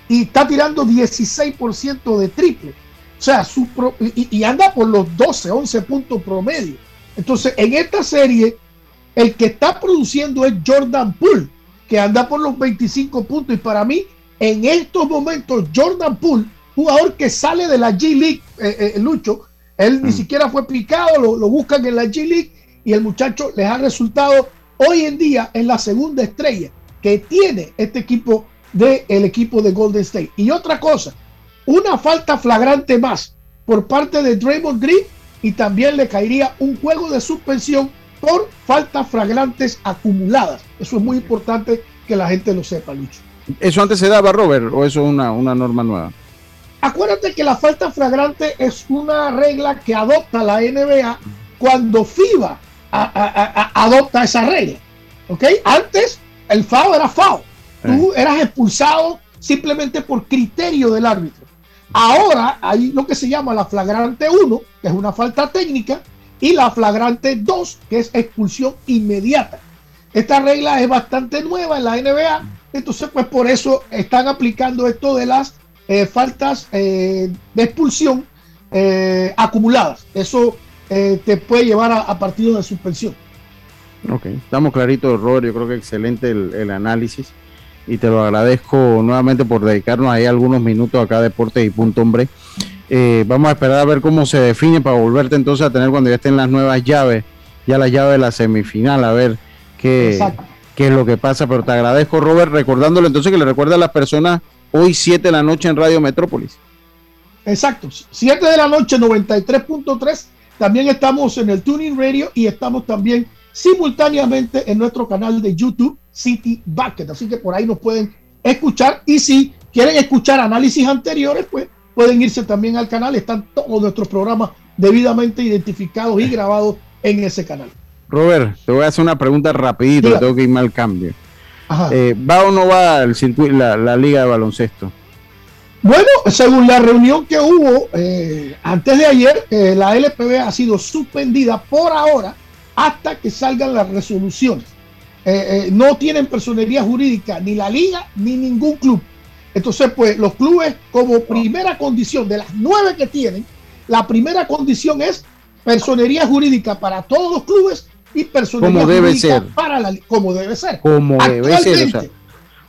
y está tirando 16% de triple. O sea, su y, anda por los 12, 11 puntos promedio. Entonces, en esta serie, el que está produciendo es Jordan Poole, que anda por los 25 puntos. Y para mí, en estos momentos, Jordan Poole, jugador que sale de la G League, eh, eh, Lucho, él ni mm. siquiera fue picado, lo, lo, buscan en la G League y el muchacho les ha resultado hoy en día en la segunda estrella que tiene este equipo del el equipo de Golden State. Y otra cosa, una falta flagrante más por parte de Draymond Green y también le caería un juego de suspensión por faltas flagrantes acumuladas. Eso es muy importante que la gente lo sepa, Lucho. ¿Eso antes se daba, Robert, o eso es una, una norma nueva? Acuérdate que la falta flagrante es una regla que adopta la NBA cuando FIBA adopta esa regla. ¿Ok? Antes el FAO era FAO. Tú eras expulsado simplemente por criterio del árbitro. Ahora hay lo que se llama la flagrante 1, que es una falta técnica, y la flagrante 2, que es expulsión inmediata. Esta regla es bastante nueva en la NBA, entonces pues por eso están aplicando esto de las eh, faltas eh, de expulsión eh, acumuladas. Eso te puede llevar a, partidos de suspensión. Ok, estamos claritos, Robert. Yo creo que excelente el, análisis y te lo agradezco nuevamente por dedicarnos ahí algunos minutos acá a Deportes y Punto Hombre. vamos a esperar a ver cómo se define para volverte entonces a tener cuando ya estén las nuevas llaves, ya la llave de la semifinal, a ver qué, qué es lo que pasa. Pero te agradezco, Robert, recordándole entonces que le recuerda a las personas hoy 7 de la noche en Radio Metrópolis. Exacto, 7 de la noche 93.3. También estamos en el Tuning Radio y estamos también simultáneamente en nuestro canal de YouTube City Bucket. Así que por ahí nos pueden escuchar y si quieren escuchar análisis anteriores, pues pueden irse también al canal. Están todos nuestros programas debidamente identificados y grabados en ese canal. Robert, te voy a hacer una pregunta rapidito, tengo que irme al cambio. Eh, ¿Va o no va el circuito, la, liga de baloncesto? Bueno, según la reunión que hubo eh, antes de ayer, eh, la LPB ha sido suspendida por ahora hasta que salgan las resoluciones. no tienen personería jurídica ni la liga ni ningún club. Entonces, pues los clubes como primera condición de las nueve que tienen, la primera condición es personería jurídica para todos los clubes y personalidad como debe ser. para la como debe ser. Como debe ser.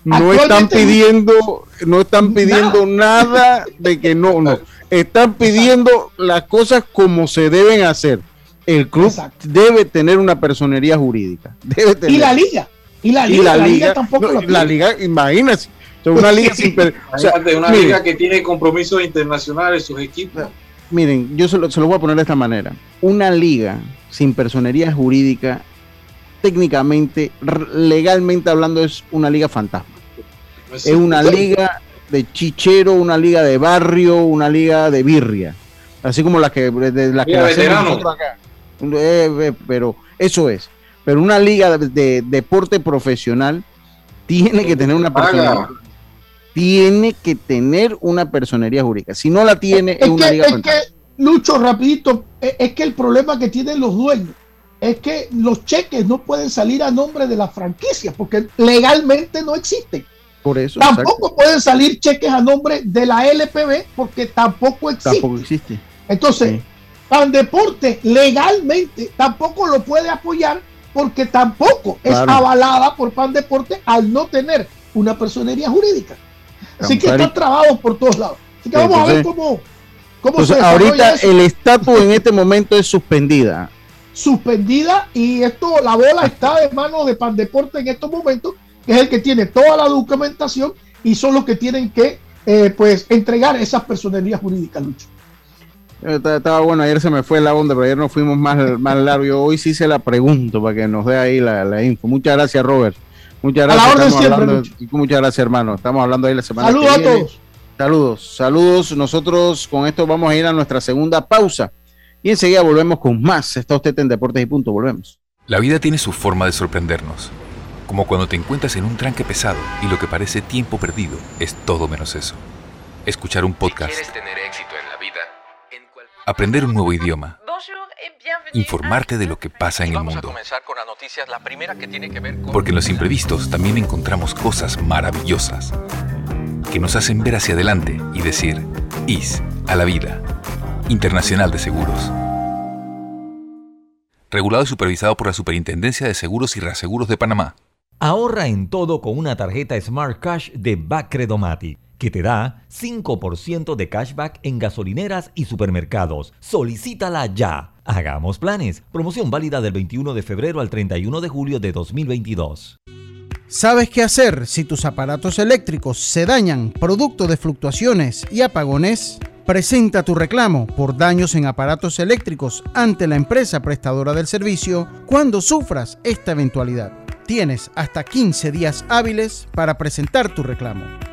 no están pidiendo, no están pidiendo nada. de que no, no. Están pidiendo las cosas como se deben hacer. El club debe tener una personería jurídica. Debe tener. Y la liga. Y la liga, tampoco La liga, imagínate. una liga sin una liga que tiene compromisos internacionales, sus equipos. Miren, yo se lo, se lo voy a poner de esta manera. Una liga sin personería jurídica, técnicamente, legalmente hablando, es una liga fantasma. Es una liga de chichero, una liga de barrio, una liga de birria. Así como la que, de la que nosotros acá. Pero eso es. Pero una liga de, deporte profesional tiene que tener una personería. Tiene que tener una personería jurídica. Si no la tiene, es, una liga fantasma. Lucho, rapidito, es que el problema que tienen los dueños es que los cheques no pueden salir a nombre de la franquicia porque legalmente no existen. Por eso. Tampoco pueden salir cheques a nombre de la LPB porque tampoco existe. Tampoco existe. Entonces, Deporte legalmente tampoco lo puede apoyar porque tampoco es avalada por Pan Deporte al no tener una personería jurídica. Así que están trabados por todos lados. Así que vamos a ver cómo, ahorita el estatus en este momento es suspendida. Suspendida y esto, la bola está en manos de Pandeporte en estos momentos, que es el que tiene toda la documentación y son los que tienen que eh, pues entregar esas personerías jurídicas, Lucho. Eh, estaba bueno, ayer se me fue la onda, pero ayer nos fuimos más, más largo. Hoy sí se la pregunto para que nos dé ahí la, info. Muchas gracias, Robert. Muchas gracias. muchas gracias, hermano. Estamos hablando ahí la semana Saludos a todos. Saludos, saludos. Nosotros con esto vamos a ir a nuestra segunda pausa y enseguida volvemos con más. Está usted en Deportes y Punto, volvemos. La vida tiene su forma de sorprendernos, como cuando te encuentras en un tranque pesado y lo que parece tiempo perdido es todo menos eso. Escuchar un podcast. tener éxito la aprender un nuevo idioma. Informarte de lo que pasa en el mundo. Porque en los imprevistos también encontramos cosas maravillosas que nos hacen ver hacia adelante y decir, IS a la vida. Internacional de Seguros. Regulado y supervisado por la Superintendencia de Seguros y Reaseguros de Panamá. Ahorra en todo con una tarjeta Smart Cash de Bacredomatic que te da 5% de cashback en gasolineras y supermercados. Solicítala ya. Hagamos planes. Promoción válida del 21 de febrero al 31 de julio de 2022. ¿Sabes qué hacer si tus aparatos eléctricos se dañan producto de fluctuaciones y apagones? Presenta tu reclamo por daños en aparatos eléctricos ante la empresa prestadora del servicio cuando sufras esta eventualidad. Tienes hasta 15 días hábiles para presentar tu reclamo.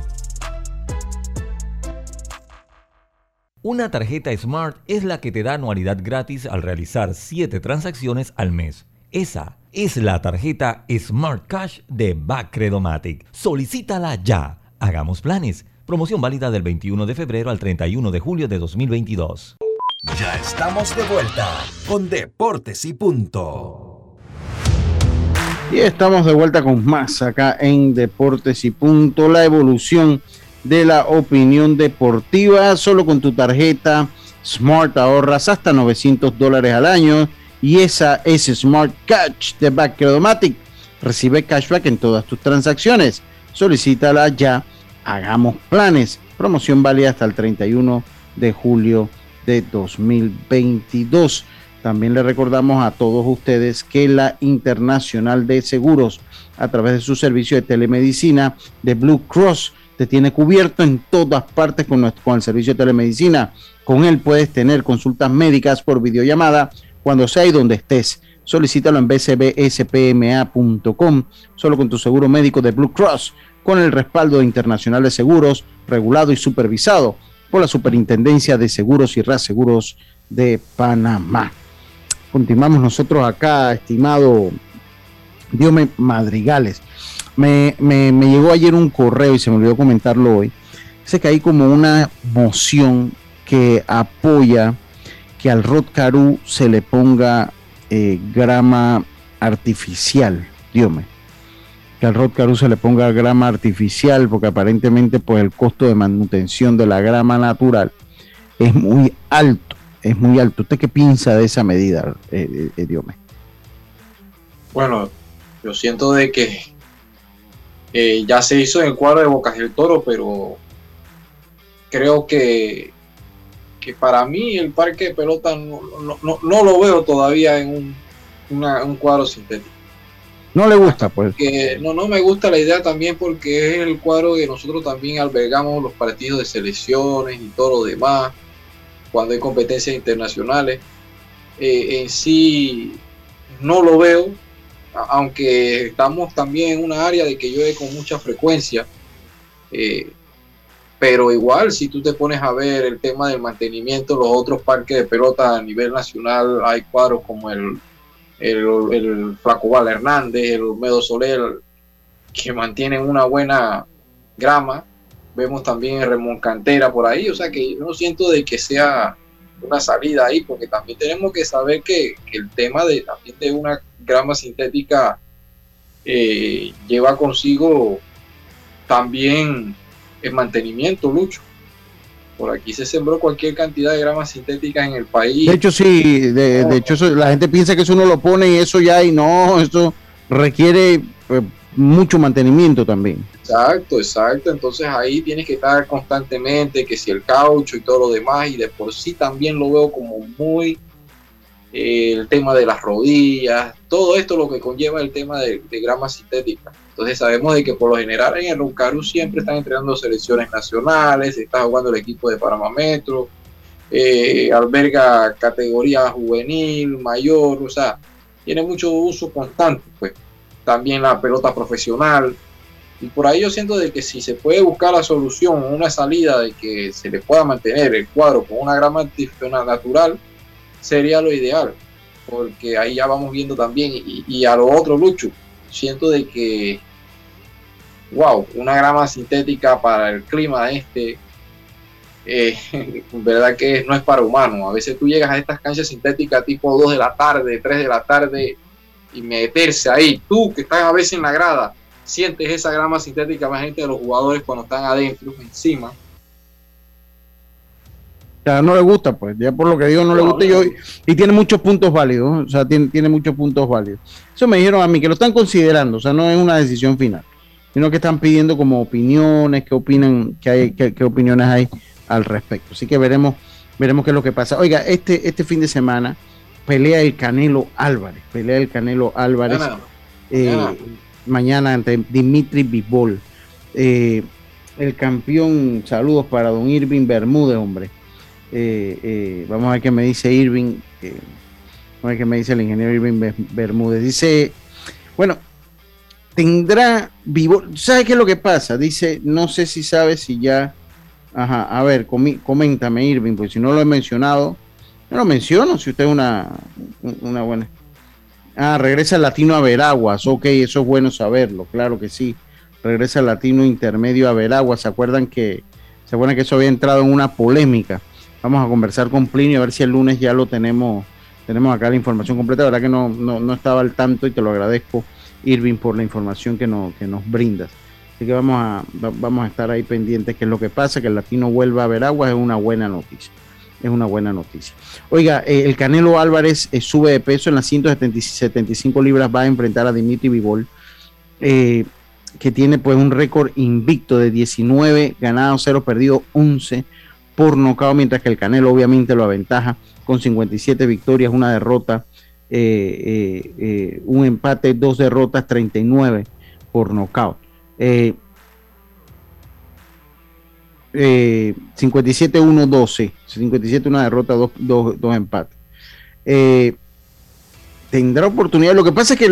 Una tarjeta Smart es la que te da anualidad gratis al realizar 7 transacciones al mes. Esa es la tarjeta Smart Cash de Bacredomatic. Solicítala ya. Hagamos planes. Promoción válida del 21 de febrero al 31 de julio de 2022. Ya estamos de vuelta con Deportes y Punto. Y estamos de vuelta con más acá en Deportes y Punto. La evolución de la opinión deportiva. Solo con tu tarjeta Smart ahorras hasta 900 dólares al año. Y esa es Smart Catch de Backcredomatic. Recibe cashback en todas tus transacciones. Solicítala ya. Hagamos planes. Promoción válida hasta el 31 de julio de 2022. También le recordamos a todos ustedes que la Internacional de Seguros, a través de su servicio de telemedicina de Blue Cross, te tiene cubierto en todas partes con, nuestro, con el servicio de telemedicina. Con él puedes tener consultas médicas por videollamada cuando sea y donde estés. Solicítalo en bcbspma.com, solo con tu seguro médico de Blue Cross, con el respaldo internacional de seguros, regulado y supervisado por la Superintendencia de Seguros y Reaseguros de Panamá. Continuamos nosotros acá, estimado Diome Madrigales. Me, me, llegó ayer un correo y se me olvidó comentarlo hoy. Dice que hay como una moción que apoya que al Rod Caru se le ponga eh, grama artificial, Diome. Que al Rod Caru se le ponga grama artificial, porque aparentemente pues el costo de manutención de la grama natural es muy alto, es muy alto. ¿Usted qué piensa de esa medida, eh, eh, Diome? Bueno, yo siento de que eh, ya se hizo en el cuadro de Bocas del Toro, pero creo que, que para mí el parque de pelota no, no, no lo veo todavía en un, una, un, cuadro sintético. No le gusta, pues. Que no, no me gusta la idea también porque es el cuadro que nosotros también albergamos los partidos de selecciones y todo lo demás, cuando hay competencias internacionales. Eh, en sí no lo veo, aunque estamos también en una área de que llueve con mucha frecuencia, eh, pero igual si tú te pones a ver el tema del mantenimiento, los otros parques de pelota a nivel nacional, hay cuadros como el, el, el Flaco Val Hernández, el Olmedo Soler, que mantienen una buena grama, vemos también el Remón Cantera por ahí, o sea que yo no siento de que sea una salida ahí, porque también tenemos que saber que, que el tema de también de una grama sintética eh, lleva consigo también el mantenimiento, Lucho. Por aquí se sembró cualquier cantidad de grama sintética en el país. De hecho, sí, de, de hecho, eso, la gente piensa que eso uno lo pone y eso ya, y no, eso requiere pues, mucho mantenimiento también. Exacto, exacto. Entonces ahí tienes que estar constantemente, que si el caucho y todo lo demás, y de por sí también lo veo como muy eh, el tema de las rodillas, todo esto lo que conlleva el tema de, de, grama sintética. Entonces sabemos de que por lo general en el Runcaru siempre están entrenando selecciones nacionales, está jugando el equipo de Paramametro, eh, alberga categoría juvenil, mayor, o sea, tiene mucho uso constante, pues también la pelota profesional. Y por ahí yo siento de que si se puede buscar la solución, una salida de que se le pueda mantener el cuadro con una grama natural, sería lo ideal, porque ahí ya vamos viendo también, y, y, a lo otro, Lucho, siento de que, wow, una grama sintética para el clima este, eh, verdad que no es para humanos, a veces tú llegas a estas canchas sintéticas tipo 2 de la tarde, 3 de la tarde, y meterse ahí, tú que estás a veces en la grada, sientes esa grama sintética más gente de los jugadores cuando están adentro, encima, ya no le gusta, pues, ya por lo que digo, no, no le gusta. No. Y, y, tiene muchos puntos válidos, o sea, tiene, tiene, muchos puntos válidos. Eso me dijeron a mí, que lo están considerando, o sea, no es una decisión final, sino que están pidiendo como opiniones, qué opinan, qué, hay, qué, qué opiniones hay al respecto. Así que veremos, veremos qué es lo que pasa. Oiga, este, este fin de semana pelea el Canelo Álvarez, pelea el Canelo Álvarez Mañana, eh, mañana ante Dimitri Bivol. Eh, el campeón. Saludos para don Irving Bermúdez, hombre. Eh, eh, vamos a ver qué me dice Irving. Vamos a ver qué me dice el ingeniero Irving Bermúdez. Dice, bueno, tendrá vivo. ¿Sabes qué es lo que pasa? Dice, no sé si sabes si ya. Ajá, a ver, coméntame, Irving, porque si no lo he mencionado, no lo menciono. Si usted es una, una buena. Ah, regresa el latino a Veraguas. Ok, eso es bueno saberlo, claro que sí. Regresa el latino intermedio a Veraguas. ¿Se acuerdan que, se acuerdan que eso había entrado en una polémica? Vamos a conversar con Plinio a ver si el lunes ya lo tenemos, tenemos acá la información completa. La verdad que no, no, estaba al tanto y te lo agradezco, Irving, por la información que, no, que nos brindas. Así que vamos a, vamos a estar ahí pendientes qué es lo que pasa, que el latino vuelva a Veraguas es una buena noticia. Es una buena noticia. Oiga, eh, el Canelo Álvarez eh, sube de peso en las 175 libras, va a enfrentar a Dimitri Vivol, eh, que tiene pues un récord invicto de 19 ganados, 0 perdidos, 11 por nocaut, mientras que el Canelo obviamente lo aventaja con 57 victorias, una derrota, un empate, dos derrotas, 39 por nocaut. 57-1-12, 57 una derrota, dos, dos, dos empates. tendrá oportunidad. Lo que pasa es que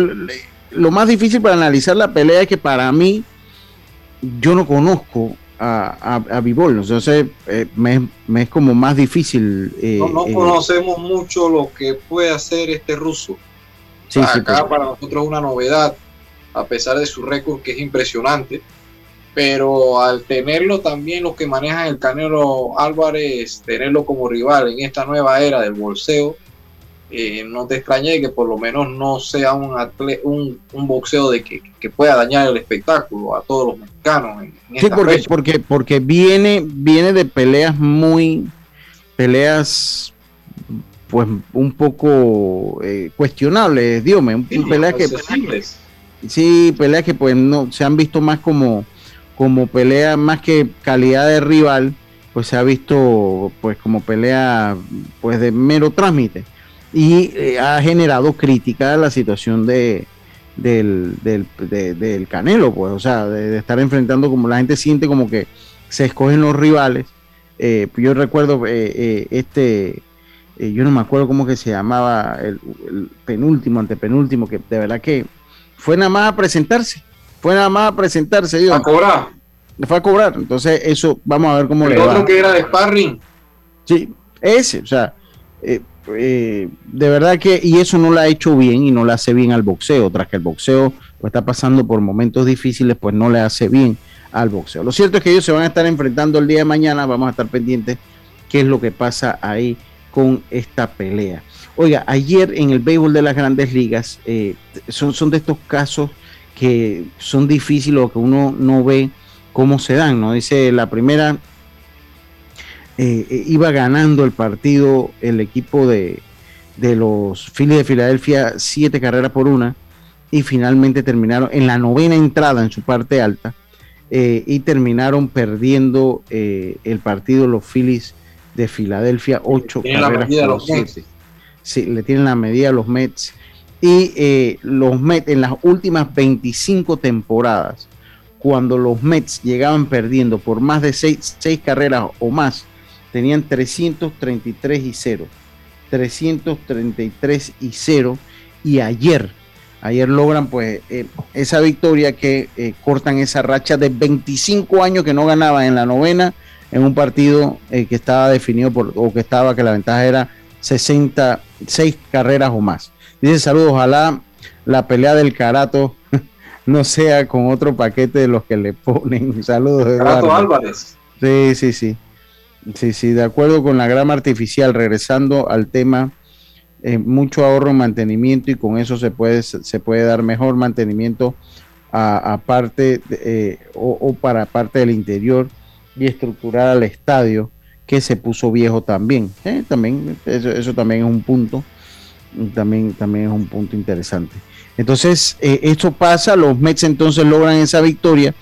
lo más difícil para analizar la pelea es que para mí yo no conozco a, a, Bivol. Entonces eh, me, es como más difícil. Eh, no, eh, conocemos mucho lo que puede hacer este ruso. Acá para nosotros es una novedad, a pesar de su récord que es impresionante. Pero al tenerlo también los que manejan el Canelo Álvarez, tenerlo como rival en esta nueva era del bolseo, eh, no te extrañe que por lo menos no sea un, un, boxeo de que, pueda dañar el espectáculo a todos los mexicanos. sí, porque, porque, porque viene, viene de peleas muy, peleas pues un poco eh, cuestionables, Dios mío, peleas que sí, peleas que pues no se han visto más como como pelea más que calidad de rival, pues se ha visto pues como pelea pues de mero trámite y eh, ha generado crítica a la situación de, del, del, Canelo, pues, o sea, de, estar enfrentando como la gente siente como que se escogen los rivales. Eh, yo recuerdo eh, este, yo no me acuerdo cómo que se llamaba el, penúltimo, antepenúltimo, que de verdad que fue nada más a presentarse, fue nada más a presentarse. a cobrar. Fue a cobrar, entonces eso vamos a ver cómo el le otro que era de sparring. Sí, ese, o sea, eh, de verdad que, y eso no la ha hecho bien y no le hace bien al boxeo, tras que el boxeo pues, está pasando por momentos difíciles, pues no le hace bien al boxeo. Lo cierto es que ellos se van a estar enfrentando el día de mañana, vamos a estar pendientes qué es lo que pasa ahí con esta pelea. Oiga, ayer en el béisbol de las grandes ligas, eh, son, son de estos casos que son difíciles o que uno no ve cómo se dan, ¿no? Dice la primera eh, eh, iba ganando el partido el equipo de, los Phillies de Filadelfia siete carreras por una y finalmente terminaron en la novena entrada en su parte alta eh, y terminaron perdiendo el partido los Phillies de Filadelfia ocho carreras por siete. Sí, le tienen la medida a los Mets y los Mets en las últimas 25 temporadas cuando los Mets llegaban perdiendo por más de seis, seis carreras o más tenían 333 y 0. 333 y 0. Y ayer, ayer logran pues eh, esa victoria que eh, cortan esa racha de 25 años que no ganaban en la novena en un partido eh, que estaba definido por, o que estaba que la ventaja era 66 carreras o más. Dice saludos, ojalá la pelea del Carato no sea con otro paquete de los que le ponen. Saludos. Carato Álvarez. Sí, sí, sí. Sí, sí, de acuerdo con la grama artificial, regresando al tema, eh, mucho ahorro en mantenimiento y con eso se puede, se puede dar mejor mantenimiento a, parte eh, o, para parte del interior y estructurar al estadio que se puso viejo también. Eh, también eso, eso, también es un punto, también, también es un punto interesante. Entonces, esto pasa, los Mets entonces logran esa victoria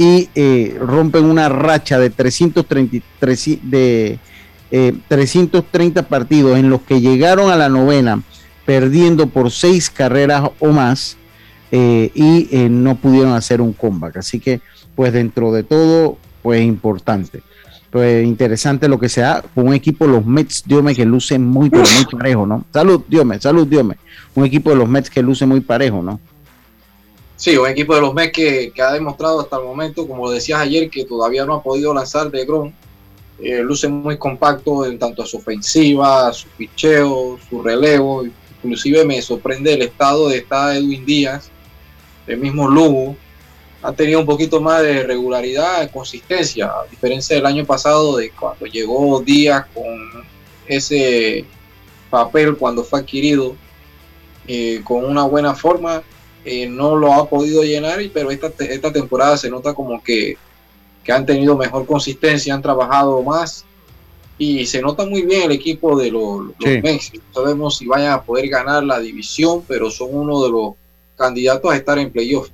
y eh, rompen una racha de 333 de 330 eh, partidos en los que llegaron a la novena perdiendo por seis carreras o más eh, y no pudieron hacer un comeback. Así que, pues dentro de todo, pues importante. Pues interesante lo que sea con un equipo de los Mets, Dios que luce muy, pero muy parejo, ¿no? Salud, Dios salud, Dios Un equipo de los Mets que luce muy parejo, ¿no? Sí, un equipo de los Mets que, ha demostrado hasta el momento, como lo decías ayer, que todavía no ha podido lanzar de Grom. Eh, luce muy compacto en tanto a su ofensiva, su picheo, su relevo. Inclusive me sorprende el estado de esta Edwin Díaz, el mismo Lugo, ha tenido un poquito más de regularidad, de consistencia, a diferencia del año pasado de cuando llegó Díaz con ese papel cuando fue adquirido eh, con una buena forma, eh, no lo ha podido llenar, pero esta, esta temporada se nota como que, que han tenido mejor consistencia, han trabajado más y se nota muy bien el equipo de los, los No sabemos si vayan a poder ganar la división, pero son uno de los candidatos a estar en playoff.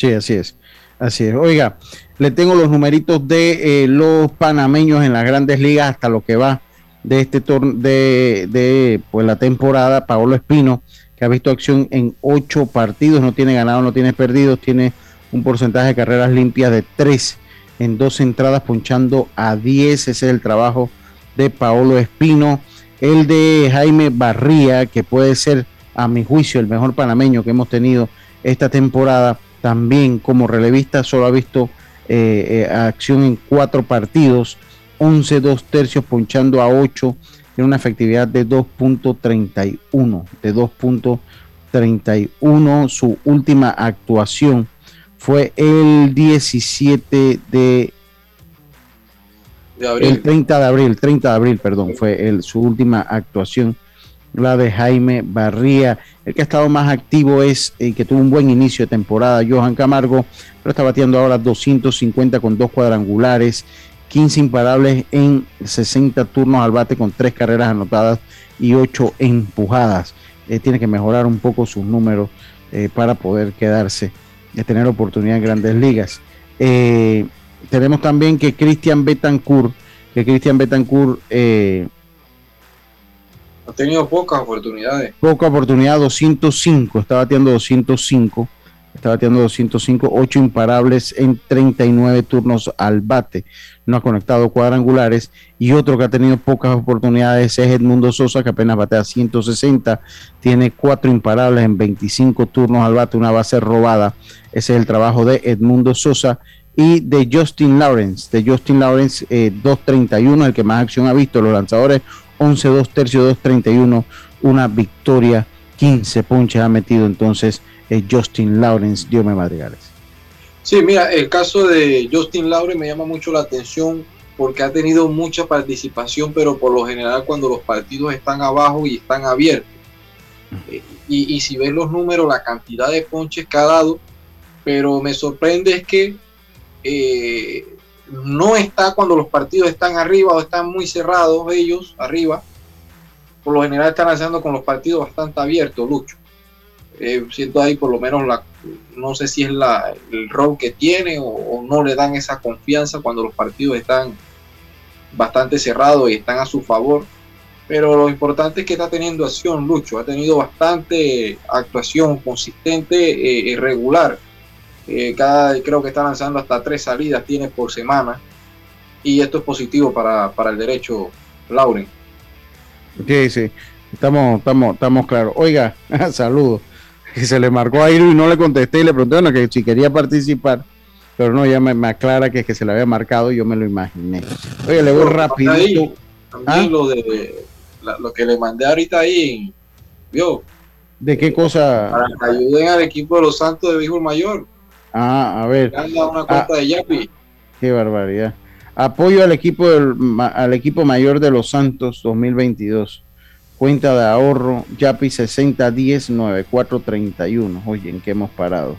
Sí, así es. Así es. Oiga, le tengo los numeritos de eh, los panameños en las grandes ligas hasta lo que va de este de, de pues, la temporada. Paolo Espino, que ha visto acción en ocho partidos, no tiene ganado, no tiene perdidos, tiene un porcentaje de carreras limpias de tres en dos entradas, punchando a 10. Ese es el trabajo de Paolo Espino. El de Jaime Barría, que puede ser, a mi juicio, el mejor panameño que hemos tenido esta temporada también como relevista solo ha visto eh, eh, acción en cuatro partidos, 11 dos tercios ponchando a 8, tiene una efectividad de 2.31, de 2.31. Su última actuación fue el 17 de, El 30 de abril, 30 de abril, perdón, fue el, su última actuación la de Jaime Barría. El que ha estado más activo es el que tuvo un buen inicio de temporada, Johan Camargo, pero está batiendo ahora 250 con dos cuadrangulares, 15 imparables en 60 turnos al bate con tres carreras anotadas y 8 empujadas. Eh, tiene que mejorar un poco sus números eh, para poder quedarse y tener oportunidad en grandes ligas. Eh, tenemos también que Cristian Betancourt, que Cristian Betancourt ha tenido pocas oportunidades. Poca oportunidad, 205, está bateando 205, está bateando 205, 8 imparables en 39 turnos al bate. No ha conectado cuadrangulares. Y otro que ha tenido pocas oportunidades es Edmundo Sosa, que apenas batea 160, tiene 4 imparables en 25 turnos al bate, una base robada. Ese es el trabajo de Edmundo Sosa y de Justin Lawrence. De Justin Lawrence, 2.31, eh, el que más acción ha visto. Los lanzadores 11, 2 tercios, 2.31, una victoria, 15 ponches ha metido entonces eh, Justin Lawrence, Diome Madrigales. Sí, mira, el caso de Justin Lawrence me llama mucho la atención porque ha tenido mucha participación, pero por lo general cuando los partidos están abajo y están abiertos. Y, si ves los números, la cantidad de ponches que ha dado, pero me sorprende es que eh, no está cuando los partidos están arriba o están muy cerrados ellos arriba. Por lo general están lanzando con los partidos bastante abiertos, Lucho. Eh, siento ahí por lo menos la, no sé si es la, el rol que tiene o, no le dan esa confianza cuando los partidos están bastante cerrados y están a su favor. Pero lo importante es que está teniendo acción, Lucho. Ha tenido bastante actuación consistente e irregular eh, cada, creo que está lanzando hasta tres salidas, tiene por semana. Y esto es positivo para, el derecho, Lauren. Sí, sí, estamos, estamos, estamos claros. Oiga, saludos. Que se le marcó a Iru y no le contesté y le pregunté bueno, que si quería participar. Pero no, ya me, aclara que es que se le había marcado y yo me lo imaginé. Oye, le voy rápido. También ¿Ah? lo de lo que le mandé ahorita ahí, ¿vio? ¿De qué cosa? Para que ayuden al equipo de los Santos de Béisbol Mayor. Ah, a ver. una ah, de Yapi. Qué barbaridad. Apoyo al equipo, del, al equipo mayor de los Santos 2022. Cuenta de ahorro Yapi 6010 9431. Oye, ¿en qué hemos parado?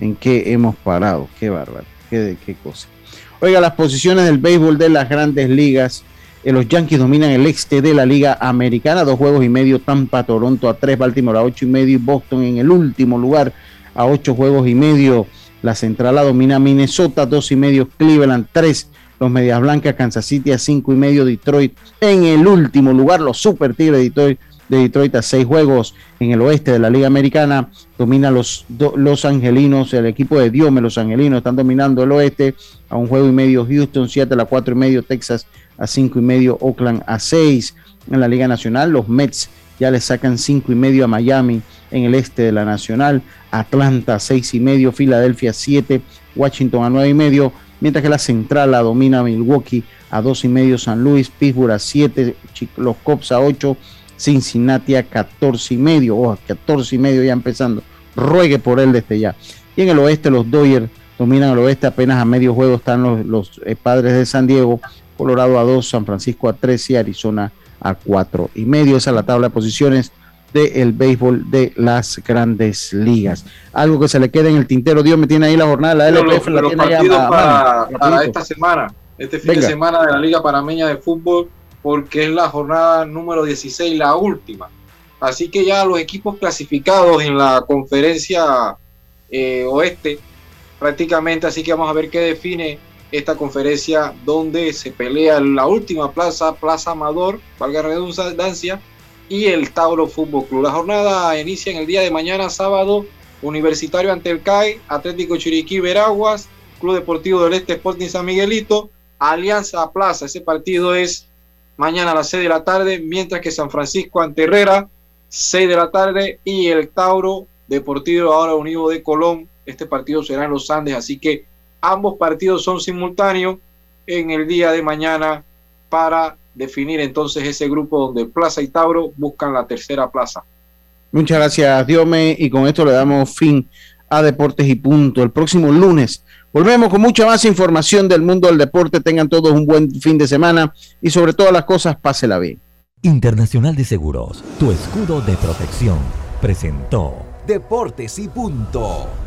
¿En qué hemos parado? Qué bárbaro. Qué, qué cosa. Oiga, las posiciones del béisbol de las grandes ligas. Eh, los Yankees dominan el este de la Liga Americana, dos juegos y medio, Tampa, Toronto a tres, Baltimore a ocho y medio y Boston en el último lugar a ocho juegos y medio. La central domina Minnesota, dos y medio Cleveland, tres. Los Medias Blancas, Kansas City a cinco y medio, Detroit en el último lugar. Los Super Tigres de Detroit, de Detroit a seis juegos en el oeste de la Liga Americana. Domina los, los Angelinos, el equipo de Diome, los Angelinos están dominando el oeste. a un juego y medio Houston, Seattle a cuatro y medio, Texas a cinco y medio, Oakland a seis. En la Liga Nacional, los Mets ya le sacan cinco y medio a Miami en el este de la Nacional, Atlanta seis y medio, Filadelfia siete, Washington a nueve y medio, mientras que la Central la domina Milwaukee a dos y medio, San Luis, Pittsburgh a siete, los Cops a ocho, Cincinnati a catorce y medio, o a 14 y medio ya empezando, ruegue por él desde ya. Y en el oeste los Dodgers dominan el oeste, apenas a medio juego están los, los eh, padres de San Diego, Colorado a 2, San Francisco a 3 y Arizona a 4 y medio. Esa es la tabla de posiciones del béisbol de las grandes ligas. Algo que se le queda en el tintero, Dios me tiene ahí la jornada, la LPF la tiene ya para, esta semana, este fin de semana de la Liga Panameña de Fútbol, porque es la jornada número 16, la última. Así que ya los equipos clasificados en la conferencia eh, oeste prácticamente, así que vamos a ver qué define esta conferencia donde se pelea la última plaza, Plaza Amador, valga redundancia, y el Tauro Fútbol Club. La jornada inicia en el día de mañana, sábado, Universitario ante el CAI, Atlético Chiriquí, Veraguas, Club Deportivo del Este, Sporting San Miguelito, Alianza Plaza. Ese partido es mañana a las 6 de la tarde, mientras que San Francisco ante Herrera, 6 de la tarde, y el Tauro Deportivo ahora unido de Colón. Este partido será en los Andes, así que ambos partidos son simultáneos en el día de mañana para definir entonces ese grupo donde Plaza y Tauro buscan la tercera plaza. Muchas gracias, Diome, y con esto le damos fin a Deportes y Punto. El próximo lunes volvemos con mucha más información del mundo del deporte. Tengan todos un buen fin de semana y sobre todas las cosas, pásela bien. Internacional de Seguros, tu escudo de protección, presentó Deportes y Punto.